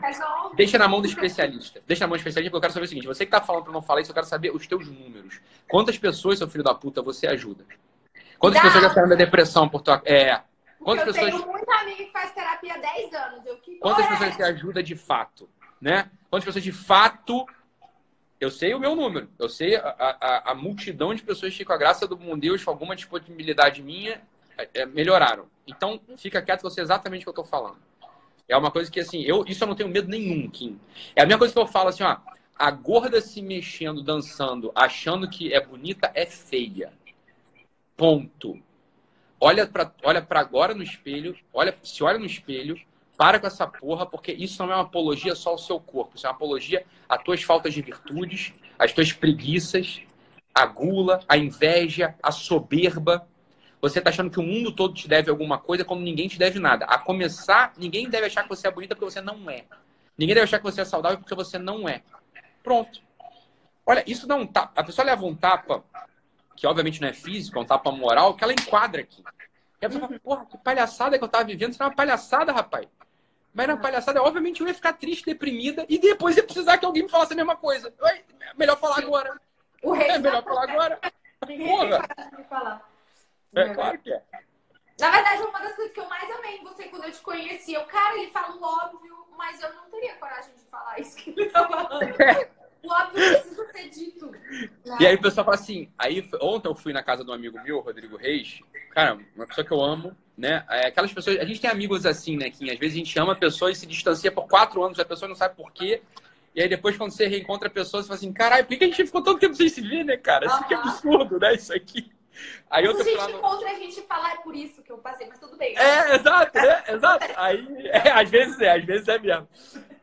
deixa na mão do especialista. Deixa na mão do especialista, porque eu quero saber o seguinte: você que tá falando pra não falar isso, eu quero saber os teus números. Quantas pessoas, seu filho da puta, você ajuda? Quantas Dá. pessoas já saíram da depressão por tua. É. Quantas eu pessoas. tenho muita amiga que faz terapia há 10 anos. Eu, que Quantas é pessoas você ajuda de fato? Né? Quantas pessoas de fato. Eu sei o meu número. Eu sei a, a, a multidão de pessoas que, com a graça do bom Deus, com alguma disponibilidade minha, é, é melhoraram. Então, fica quieto que eu sei exatamente o que eu tô falando. É uma coisa que, assim, eu, isso eu não tenho medo nenhum, Kim. É a mesma coisa que eu falo assim, ó. A gorda se mexendo, dançando, achando que é bonita, é feia. Ponto. Olha para olha pra agora no espelho, olha, se olha no espelho, para com essa porra, porque isso não é uma apologia só ao seu corpo. Isso é uma apologia às tuas faltas de virtudes, às tuas preguiças, a gula, a inveja, a soberba. Você está achando que o mundo todo te deve alguma coisa quando ninguém te deve nada. A começar, ninguém deve achar que você é bonita porque você não é. Ninguém deve achar que você é saudável porque você não é. Pronto. Olha, isso dá um tapa. A pessoa leva um tapa, que obviamente não é físico, é um tapa moral, que ela enquadra aqui. E a pessoa fala, porra, que palhaçada que eu tava vivendo. Isso é uma palhaçada, rapaz. Mas na palhaçada, obviamente eu ia ficar triste, deprimida, e depois ia precisar que alguém me falasse a mesma coisa. melhor falar agora. O rei é melhor falar agora. Porra. falar. É claro que é. Na verdade, uma das coisas que eu mais amei em você quando eu te conheci, eu, cara, ele fala o óbvio, mas eu não teria coragem de falar isso que ele tá falando. (laughs) O óbvio precisa ser dito. Né? E aí o pessoal fala assim, aí ontem eu fui na casa de um amigo meu, Rodrigo Reis, cara, uma pessoa que eu amo, né? É, aquelas pessoas, a gente tem amigos assim, né, que às vezes a gente ama a pessoa e se distancia por quatro anos, a pessoa não sabe por quê. E aí depois, quando você reencontra a pessoa, você fala assim, caralho, por que a gente ficou tanto tempo sem se ver, né, cara? Isso que é absurdo, né? Isso aqui. Aí Se outra a gente encontra, a gente fala, é por isso que eu passei, mas tudo bem. É, exato, né? Exato. Aí, (laughs) é, às vezes é, às vezes é mesmo.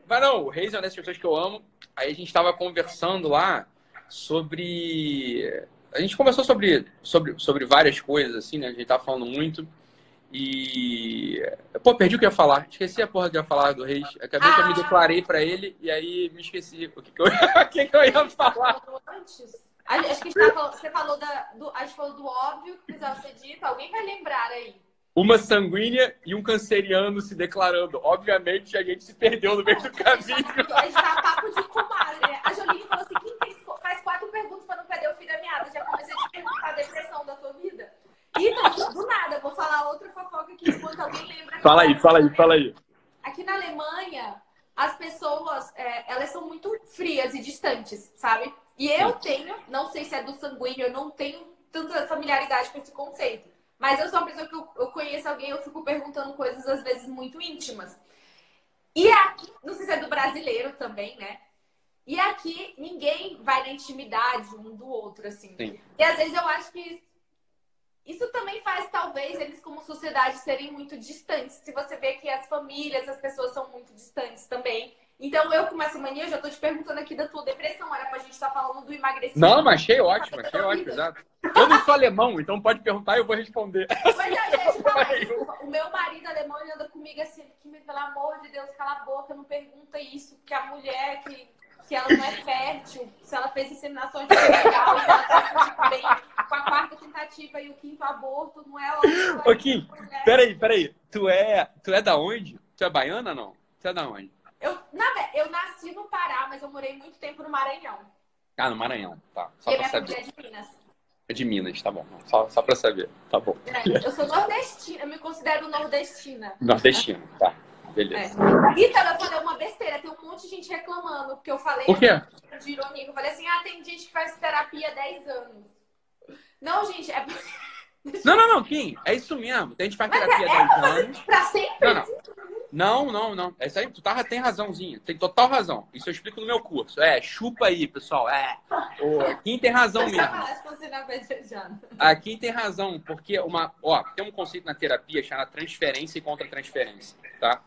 Mas não, o Reis é uma dessas pessoas que eu amo. Aí a gente tava conversando lá sobre. A gente conversou sobre, sobre, sobre várias coisas, assim, né? A gente tava falando muito. E. Pô, perdi o que eu ia falar. Esqueci a porra que eu ia falar do Reis. Acabei que eu me Ah. declarei pra ele e aí me esqueci o que, que, eu... (laughs) o que, que eu ia falar. Antes. Acho que a gente falando- você falou da, do, a gente falou do óbvio que precisava ser dito. Alguém vai lembrar aí. Uma sanguínea e um canceriano se declarando. Obviamente a gente se perdeu no meio do caminho. (laughs) A gente tá papo de comadre, né? A Joline falou assim: quem fez, faz quatro perguntas pra não perder o fio da meada. Já comecei a te perguntar a depressão da tua vida. E não, do nada, vou falar outra fofoca aqui enquanto alguém lembra. Fala aí, fala aí, fala aí. Aqui na Alemanha, as pessoas, é, elas são muito frias e distantes, sabe? E eu tenho, não sei se é do sanguíneo, eu não tenho tanta familiaridade com esse conceito. Mas eu sou uma pessoa que eu, eu conheço alguém, eu fico perguntando coisas às vezes muito íntimas. E aqui, não sei se é do brasileiro também, né? E aqui ninguém vai na intimidade um do outro, assim. Sim. E às vezes eu acho que isso também faz, talvez, eles como sociedade serem muito distantes. Se você vê que as famílias, as pessoas são muito distantes também. Então, eu com essa mania, eu já tô te perguntando aqui da tua depressão. Era pra gente estar falando do emagrecimento. Não, mas achei ótimo, achei ótimo, exato. Eu não sou alemão, então pode perguntar e eu vou responder. Mas a gente fala isso. O meu marido alemão ele anda comigo assim, que, pelo amor de Deus, cala a boca, não pergunta isso, porque a mulher que, que ela não é fértil, se ela fez inseminação artificial, se ela tá se bem com a quarta tentativa e o quinto aborto, não é óbvio. Ô, Kim, Peraí, peraí. Tu é, tu é da onde? Tu é baiana não? Tu é da onde? Eu, na, eu nasci no Pará, mas eu morei muito tempo no Maranhão. Ah, no Maranhão. Tá, só e pra família saber. é de Minas. É de Minas, tá bom. Só, só pra saber. Tá bom. É, eu sou nordestina, eu me considero nordestina. Nordestino, tá. Beleza. É. Então, eu falei uma besteira, tem um monte de gente reclamando, porque eu falei O quê? de ironia. Eu falei assim, ah, tem gente que faz terapia há 10 anos. Não, gente, é (laughs) Não, não, não, Kim. É isso mesmo. Tem gente que faz Mas terapia é- há 10 anos. pra sempre. Não, não. Não, não, não. É isso aí, tu tá, tem razãozinha. Tem total razão. Isso eu explico no meu curso. É, chupa aí, pessoal. É. O Kim tem razão mesmo. Aqui tem razão, porque uma, ó, tem um conceito na terapia chamado transferência e contra-transferência, tá?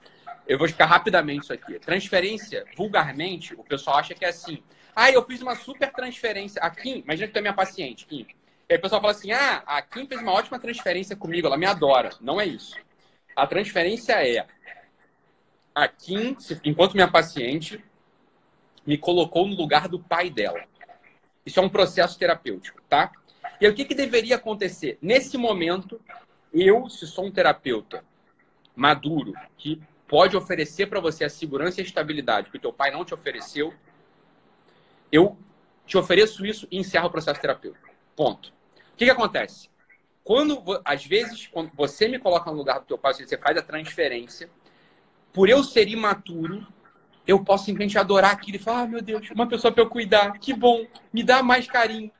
Eu vou explicar rapidamente isso aqui. Transferência, vulgarmente, o pessoal acha que é assim. Ah, eu fiz uma super transferência. A Kim, imagina que tu é minha paciente, Kim. E aí o pessoal fala assim: ah, a Kim fez uma ótima transferência comigo, ela me adora. Não é isso. A transferência é a Kim, enquanto minha paciente, me colocou no lugar do pai dela. Isso é um processo terapêutico, tá? E aí, o que, que deveria acontecer? Nesse momento, eu, se sou um terapeuta maduro, que pode oferecer para você a segurança e a estabilidade que o teu pai não te ofereceu, eu te ofereço isso e encerro o processo terapêutico. Ponto. O que, que acontece? Quando, às vezes, quando você me coloca no lugar do teu pai, você faz a transferência, por eu ser imaturo, eu posso simplesmente adorar aquilo e falar, ah, meu Deus, uma pessoa para eu cuidar, que bom, me dá mais carinho.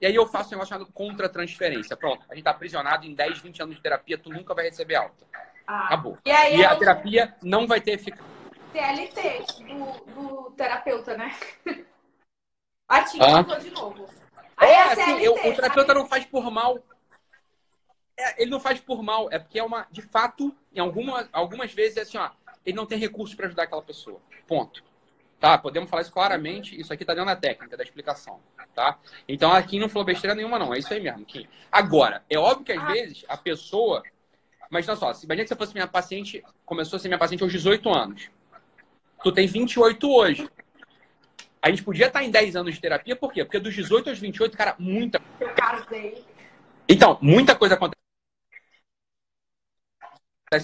E aí eu faço um negócio chamado contra-transferência. Pronto, a gente tá aprisionado em 10, 20 anos de terapia, tu nunca vai receber alta. Ah. Acabou. E aí E é a terapia não vai ter eficácia. TLT do, do terapeuta, né? (laughs) A Tim Ah. de novo. Aí É, a assim, CLT, eu- o terapeuta não faz por mal. É, ele não faz por mal, é porque é uma, de fato, em alguma, algumas vezes é assim, ó, ele não tem recursos para ajudar aquela pessoa. Ponto. Tá? Podemos falar isso claramente. Isso aqui tá dentro da técnica, da explicação. Tá? Então aqui não falou besteira nenhuma, não. É isso aí mesmo, Kim. Agora, é óbvio que às vezes a pessoa. Imagina só, se- imagina que você fosse minha paciente, começou a ser minha paciente aos 18 anos. Tu tem 28 hoje. A gente podia estar em 10 anos de terapia, por quê? Porque dos 18 aos 28, cara, muita Eu casei. então, muita coisa acontece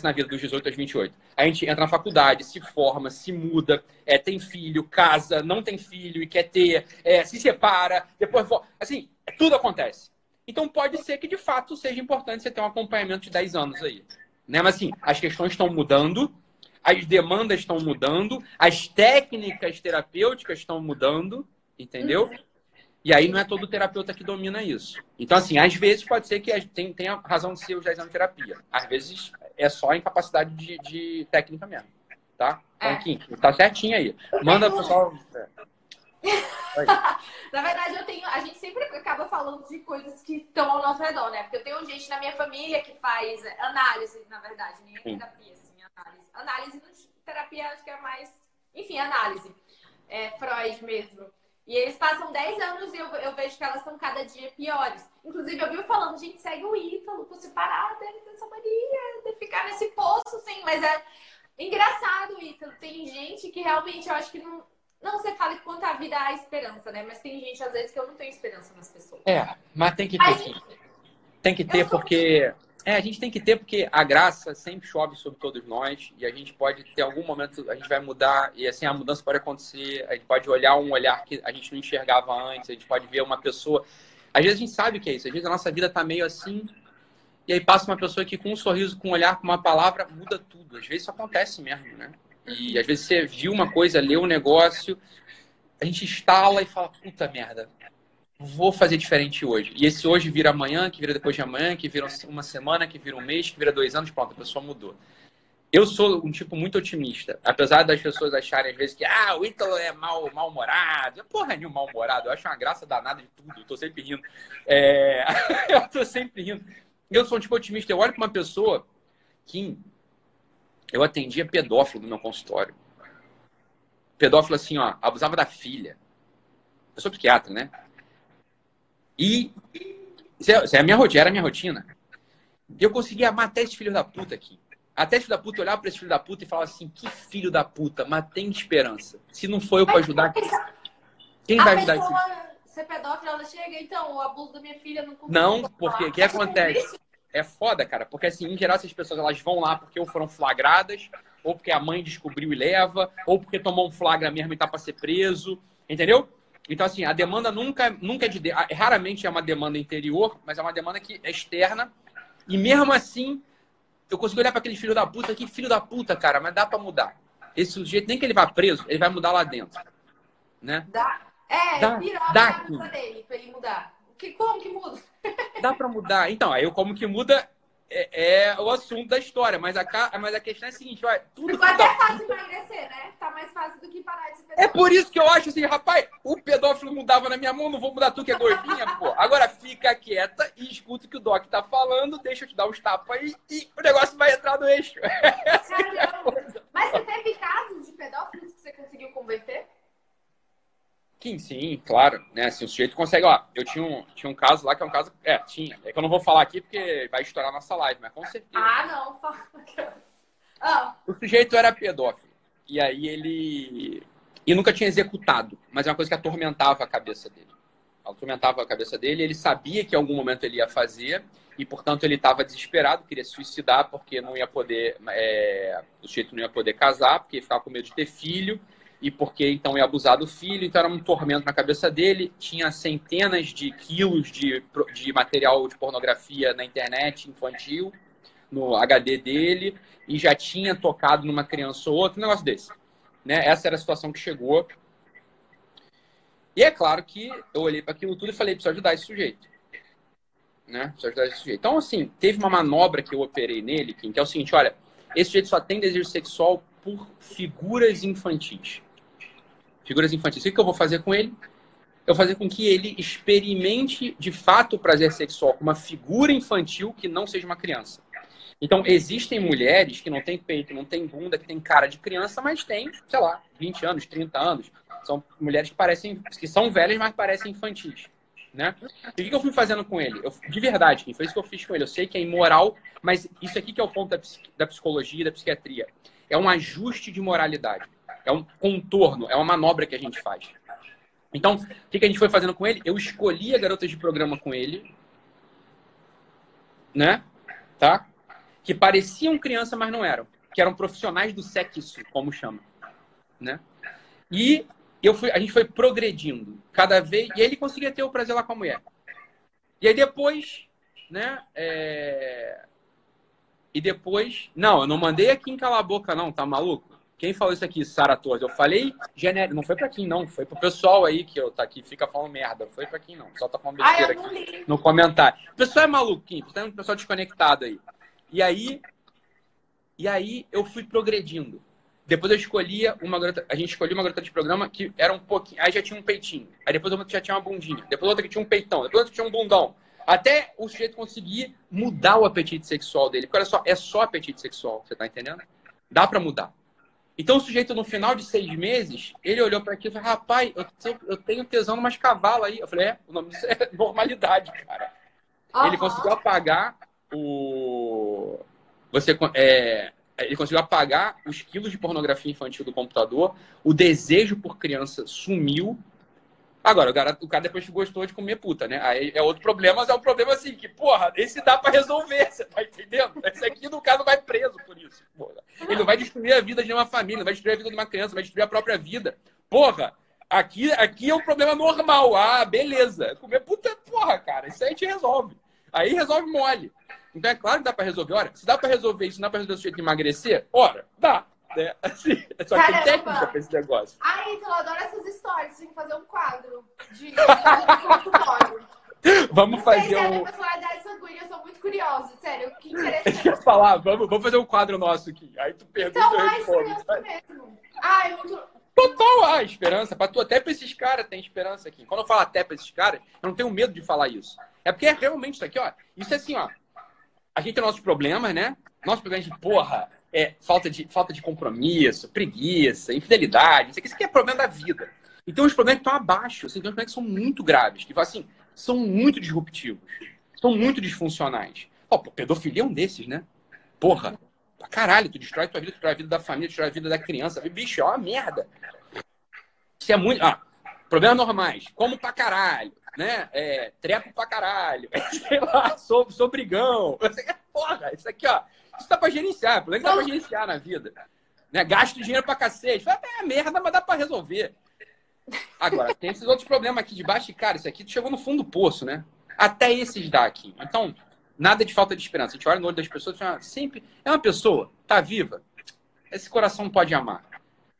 na vida dos 18 aos 28. A gente entra na faculdade, se forma, se muda, é, tem filho, casa, não tem filho e quer ter, é, se separa, depois volta. Assim, tudo acontece. Então pode ser que de fato seja importante você ter um acompanhamento de 10 anos aí. Né? Mas assim, as questões estão mudando, as demandas estão mudando, as técnicas terapêuticas estão mudando, entendeu? E aí não é todo terapeuta que domina isso. Então, assim, às vezes pode ser que tem- tenha razão de ser os 10 anos de terapia. Às vezes é só incapacidade de, de técnica mesmo. Tá? Então, É. Kim, tá certinho aí. Manda pro pessoal. é. (laughs) na verdade, eu tenho. A gente sempre acaba falando de coisas que estão ao nosso redor, né? Porque eu tenho gente na minha família que faz análise, na verdade, nem é terapia, assim, análise. Análise, terapia acho que é mais. Enfim, análise. É, Freud mesmo. E eles passam 10 anos e eu, eu vejo que elas estão cada dia piores. Inclusive, eu vi falando, gente, segue o Ítalo, por se parar, deve ter essa mania de ficar nesse poço, sim. Mas é engraçado, Ítalo. Tem gente que realmente eu acho que não. Não, você fala que quanto a vida há esperança, né? Mas tem gente, às vezes, que eu não tenho esperança nas pessoas. É, mas tem que ter. Mas, tem que ter, porque. É, a gente tem que ter porque a graça sempre chove sobre todos nós e a gente pode ter algum momento, a gente vai mudar e assim a mudança pode acontecer, a gente pode olhar um olhar que a gente não enxergava antes, a gente pode ver uma pessoa. Às vezes a gente sabe que é isso, às vezes a nossa vida tá meio assim e aí passa uma pessoa que com um sorriso, com um olhar, com uma palavra, muda tudo. Às vezes isso acontece mesmo, né? E às vezes você viu uma coisa, leu um negócio, a gente instala e fala, puta merda, vou fazer diferente hoje. E esse hoje vira amanhã, que vira depois de amanhã, que vira uma semana, que vira um mês, que vira dois anos, pronto, a pessoa mudou. Eu sou um tipo muito otimista. Apesar das pessoas acharem às vezes que ah, o Ítalo é mal, mal-humorado. Porra nenhuma mal-humorado. Eu acho uma graça danada de tudo. Eu tô sempre rindo. É... (laughs) eu tô sempre rindo. Eu sou um tipo otimista. Eu olho para uma pessoa que eu atendia pedófilo no meu consultório. Pedófilo assim, ó, abusava da filha. Eu sou psiquiatra, né? E isso é, a minha rotina, era a minha rotina. Eu conseguia amar até esse filho da puta aqui. Até esse filho da puta, olhar para esse filho da puta e falar assim: que filho da puta, mas tem esperança. Se não for eu para ajudar, quem vai ajudar esse Ser pedófila, ela chega, então, o abuso da minha filha não Não, porque o que acontece? É foda, cara, porque assim, em geral, essas pessoas elas vão lá porque ou foram flagradas, ou porque a mãe descobriu e leva, ou porque tomou um flagra mesmo e tá pra ser preso, entendeu? Então, assim, a demanda nunca, nunca é de. Raramente é uma demanda interior, mas é uma demanda que é externa. E mesmo assim, eu consigo olhar para aquele filho da puta, que filho da puta, cara, mas dá para mudar. Esse sujeito, nem que ele vá preso, ele vai mudar lá dentro. Né? Dá. É, dá, dá dele pra ele mudar. Que, como que muda? Dá para mudar. Então, aí eu como que muda é, é, o assunto da história, mas a, mas a questão é a seguinte, olha, tudo Ficou até fácil emagrecer, né? Tá mais fácil do que parar de ser pedófilo. É por isso que eu acho assim, rapaz, o pedófilo mudava na minha mão, não vou mudar tu que é gordinha, pô. Agora fica quieta e escuta o que o Doc tá falando, deixa eu te dar uns tapas aí e o negócio vai entrar no eixo. Caramba. Mas você teve casos de pedófilos que você conseguiu converter? Sim, sim, claro. Né? Assim, o sujeito consegue. Ó, eu tinha um, tinha um caso lá que é um caso. É, tinha. É que eu não vou falar aqui porque vai estourar nossa live, mas com certeza. Ah, não. Fala. Ah. O sujeito era pedófilo. E aí ele. E nunca tinha executado, mas é uma coisa que atormentava a cabeça dele. Atormentava a cabeça dele. Ele sabia que em algum momento ele ia fazer, e portanto ele estava desesperado, queria se suicidar porque não ia poder. É... O sujeito não ia poder casar, porque ficava com medo de ter filho e porque então ia abusar do filho, então era um tormento na cabeça dele. Tinha centenas de quilos de, de material de pornografia na internet infantil, no HD dele, e já tinha tocado numa criança ou outra, um negócio desse. Né? Essa era a situação que chegou. E é claro que eu olhei para aquilo tudo e falei: preciso ajudar esse sujeito. Né? Preciso ajudar esse sujeito. Então, assim, teve uma manobra que eu operei nele, que é o seguinte: olha, esse sujeito só tem desejo sexual por figuras infantis figuras infantis. O que eu vou fazer com ele? Eu vou fazer com que ele experimente de fato o prazer sexual com uma figura infantil que não seja uma criança. Então, existem mulheres que não têm peito, não têm bunda, que têm cara de criança, mas têm, sei lá, 20 anos, 30 anos. São mulheres que parecem, que são velhas, mas parecem infantis. Né? E o que eu fui fazendo com ele? Eu, de verdade, foi isso que eu fiz com ele. Eu sei que é imoral, mas isso aqui que é o ponto da, da psicologia, da psiquiatria. É um ajuste de moralidade é um contorno, é uma manobra que a gente faz. Então, o que a gente foi fazendo com ele? Eu escolhi a garotas de programa com ele, né? Tá? Que pareciam criança, mas não eram. Que eram profissionais do sexo, como chama, né? E eu fui, a gente foi progredindo cada vez e ele conseguia ter o prazer lá com a mulher. E aí depois, né? É... E depois, não, eu não mandei aqui em cala a boca, não, tá maluco? Quem falou isso aqui, Sara Torres? Eu falei genérico, não foi para quem não, foi pro pessoal aí que eu tá aqui, fica falando merda. Foi para quem não, só tá falando besteira ah, aqui no comentário. O pessoal é maluquinho, tem um pessoal desconectado aí. E aí, e aí eu fui progredindo. Depois eu escolhia uma garota, a gente escolhia uma garota de programa que era um pouquinho, aí já tinha um peitinho. Aí depois outra que já tinha uma bundinha. Depois outra que tinha um peitão. Depois outra que tinha um bundão. Até o sujeito conseguir mudar o apetite sexual dele. Porque olha só, é só apetite sexual, você tá entendendo? Dá para mudar. Então o sujeito, no final de seis meses, ele olhou para aquilo e falou: rapaz, eu, eu tenho tesão numas cavalas aí. Eu falei: é, o nome disso é (laughs) normalidade, cara. Uhum. Ele conseguiu apagar o. Você. É, ele conseguiu apagar os quilos de pornografia infantil do computador, o desejo por criança sumiu. Agora, o cara, o cara depois gostou de comer puta, né? Aí é outro problema, mas é um problema assim, que, porra, esse dá pra resolver, você tá entendendo? Esse aqui, no caso, vai preso por isso. Porra. Ele não vai destruir a vida de uma família, não vai destruir a vida de uma criança, vai destruir a própria vida. Porra, aqui, aqui é um problema normal. Ah, beleza. Comer puta, porra, cara, isso aí a gente resolve. Aí resolve mole. Então é claro que dá para resolver. Olha, se dá para resolver isso, dá para resolver o sujeito emagrecer, ora, dá. Né? (laughs) Assim, é só que tem técnica para esse negócio. Ai, então eu adoro essas histórias. Tem que fazer um quadro de consultório. (laughs) Vamos fazer um. Minha personalidade sanguínea, eu sou muito curiosa, sério. Que (laughs) interessante. Falar, vamos, vamos fazer um quadro nosso aqui. Aí tu pergunta então, eu respondo. Então, mesmo. Ai, muito. Total a ah, esperança. Pra tu, até pra esses caras tem esperança aqui. Quando eu falo até pra esses caras, eu não tenho medo de falar isso. É porque é realmente isso aqui, ó. Isso é assim, ó a gente tem nossos problemas, né? Nossos problemas de porra, é, falta, de, falta de compromisso, preguiça, infidelidade. Isso aqui, isso aqui é problema da vida. Então, os problemas que estão abaixo, assim, tem problemas que são muito graves, que assim, são muito disruptivos, são muito disfuncionais. Ó, pedofilia é um desses, né? Porra, pra caralho, tu destrói tua vida, tu destrói a vida da família, tu destrói a vida da criança. Bicho, é uma merda. Isso é muito. Ah, problemas normais, como pra caralho né? É, treco pra caralho, (laughs) sei lá, sou, sou brigão. (laughs) Porra, isso aqui, ó, isso dá pra gerenciar, problema que dá pra gerenciar na vida. Né? Gasto dinheiro pra cacete. Fala, é merda, mas dá pra resolver. Agora, tem esses outros problemas aqui de baixo, e, cara, isso aqui chegou no fundo do poço, né? Até esses daqui. Então, nada de falta de esperança. A gente olha no olho das pessoas e fala, sempre. É uma pessoa, tá viva. Esse coração pode amar.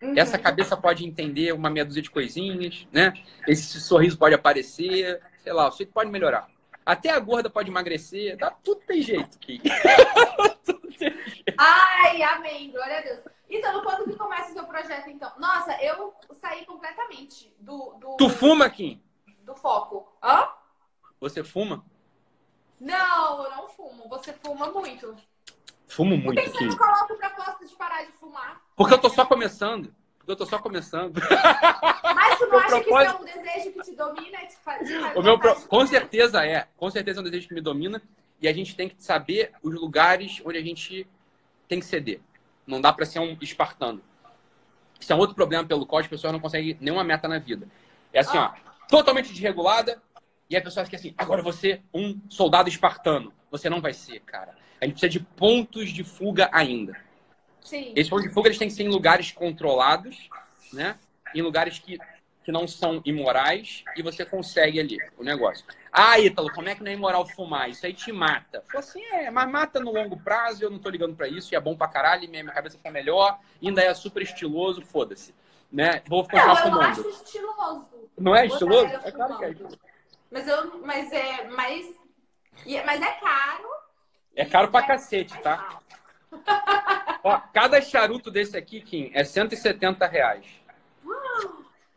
Uhum. Essa cabeça pode entender uma meia dúzia de coisinhas, né? Esse sorriso pode aparecer, sei lá, o sujeito pode melhorar. Até a gorda pode emagrecer, dá, tudo tem jeito aqui. (laughs) (laughs) Ai, amém, glória a Deus. Então, quando que começa o seu projeto, então? Nossa, eu saí completamente do... do... Tu fuma, Kim? Do foco. Hã? Você fuma? Não, eu não fumo. Você fuma muito. Fumo muito. Por que você não coloca o propósito de parar de fumar? Porque eu tô só começando. Porque eu tô só começando. (laughs) Mas tu não acha propósito... que isso é um desejo que te domina? De fazer, o meu pro... Com certeza é. Com certeza é um desejo que me domina. E a gente tem que saber os lugares onde a gente tem que ceder. Não dá para ser um espartano. Isso é um outro problema pelo qual as pessoas não conseguem nenhuma meta na vida. É assim, ó, totalmente desregulada, e a pessoa fica assim, agora você um soldado espartano. Você não vai ser, cara a gente precisa de pontos de fuga ainda. Sim. Esses pontos de fuga eles têm que ser em lugares controlados, né? Em lugares que, que não são imorais e você consegue ali o negócio. Ah, Ítalo, como é que não é imoral fumar? Isso aí te mata. Falei assim, é, mas mata no longo prazo, eu não tô ligando para isso, e é bom pra caralho, minha, minha cabeça fica melhor, ainda é super estiloso, foda-se. Né? Vou continuar não, fumando. Eu acho estiloso. Não é estiloso? É claro que é. Mas, eu, mas é. Mas, mas é caro é caro pra cacete, tá? Ó, cada charuto desse aqui, Kim, é 170 reais.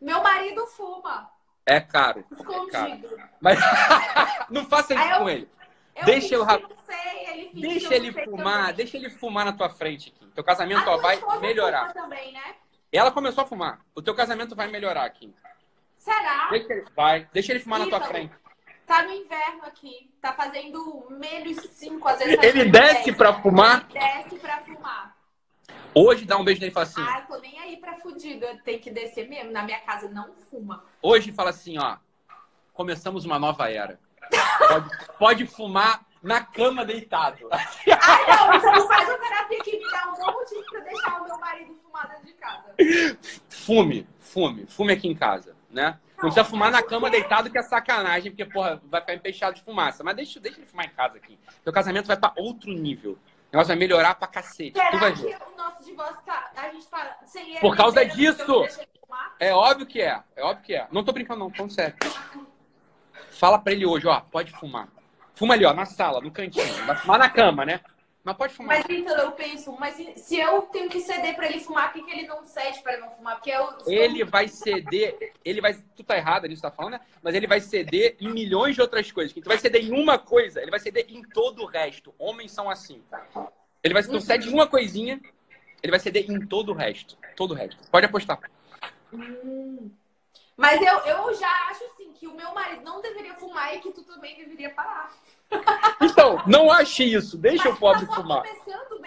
Meu marido fuma. É caro. Escondido. É caro. Mas (laughs) não faça isso eu, com ele. Eu deixa eu sei, ele Deixa ele fumar, deixa ele fumar na tua frente, Kim. Teu casamento ó, vai melhorar. Também, né? Ela começou a fumar. O teu casamento vai melhorar, Kim. Será? Deixa ele, vai. Deixa ele fumar na tua frente. Tá no inverno aqui. Tá fazendo menos 5, às vezes. Tá ele desce pra fumar? Ele desce pra fumar. Hoje dá um beijo nele e fala assim. Ah, tô nem aí pra fudido. Tem que descer mesmo. Na minha casa não fuma. Hoje fala assim, ó. Começamos uma nova era. Pode, pode fumar na cama deitado. Ah, não, então faz uma terapia que me dá um bom motivo pra deixar o meu marido fumar dentro de casa. Fume, fume, fume aqui em casa, né? Não precisa fumar na cama deitado, que é sacanagem, porque, porra, vai ficar empeixado de fumaça. Mas deixa, deixa ele fumar em casa aqui. Teu casamento vai pra outro nível. Negócio vai melhorar pra cacete. Será tu vai que ver. o nosso divórcio tá. A gente tá sem. Por causa disso! É óbvio que é. É óbvio que é. Não tô brincando, não, falando sério. Fala pra ele hoje, ó, pode fumar. Fuma ali, ó, na sala, no cantinho. Vai fumar na cama, né? Mas pode fumar. Mas então eu penso, mas se eu tenho que ceder pra ele fumar, por que, que ele não cede pra não fumar? Porque eu. Ele vai ceder, ele vai. Tu tá errado nisso, tá falando, né? Mas ele vai ceder em milhões de outras coisas. Que tu vai ceder em uma coisa, ele vai ceder em todo o resto. Homens são assim. Ele vai tu cede em uma coisinha, ele vai ceder em todo o resto. Todo o resto. Pode apostar. Hum. Mas eu, eu já acho assim que o meu marido não deveria fumar e que tu também deveria parar. Então, não ache isso. Deixa Mas o pobre tá fumar. começando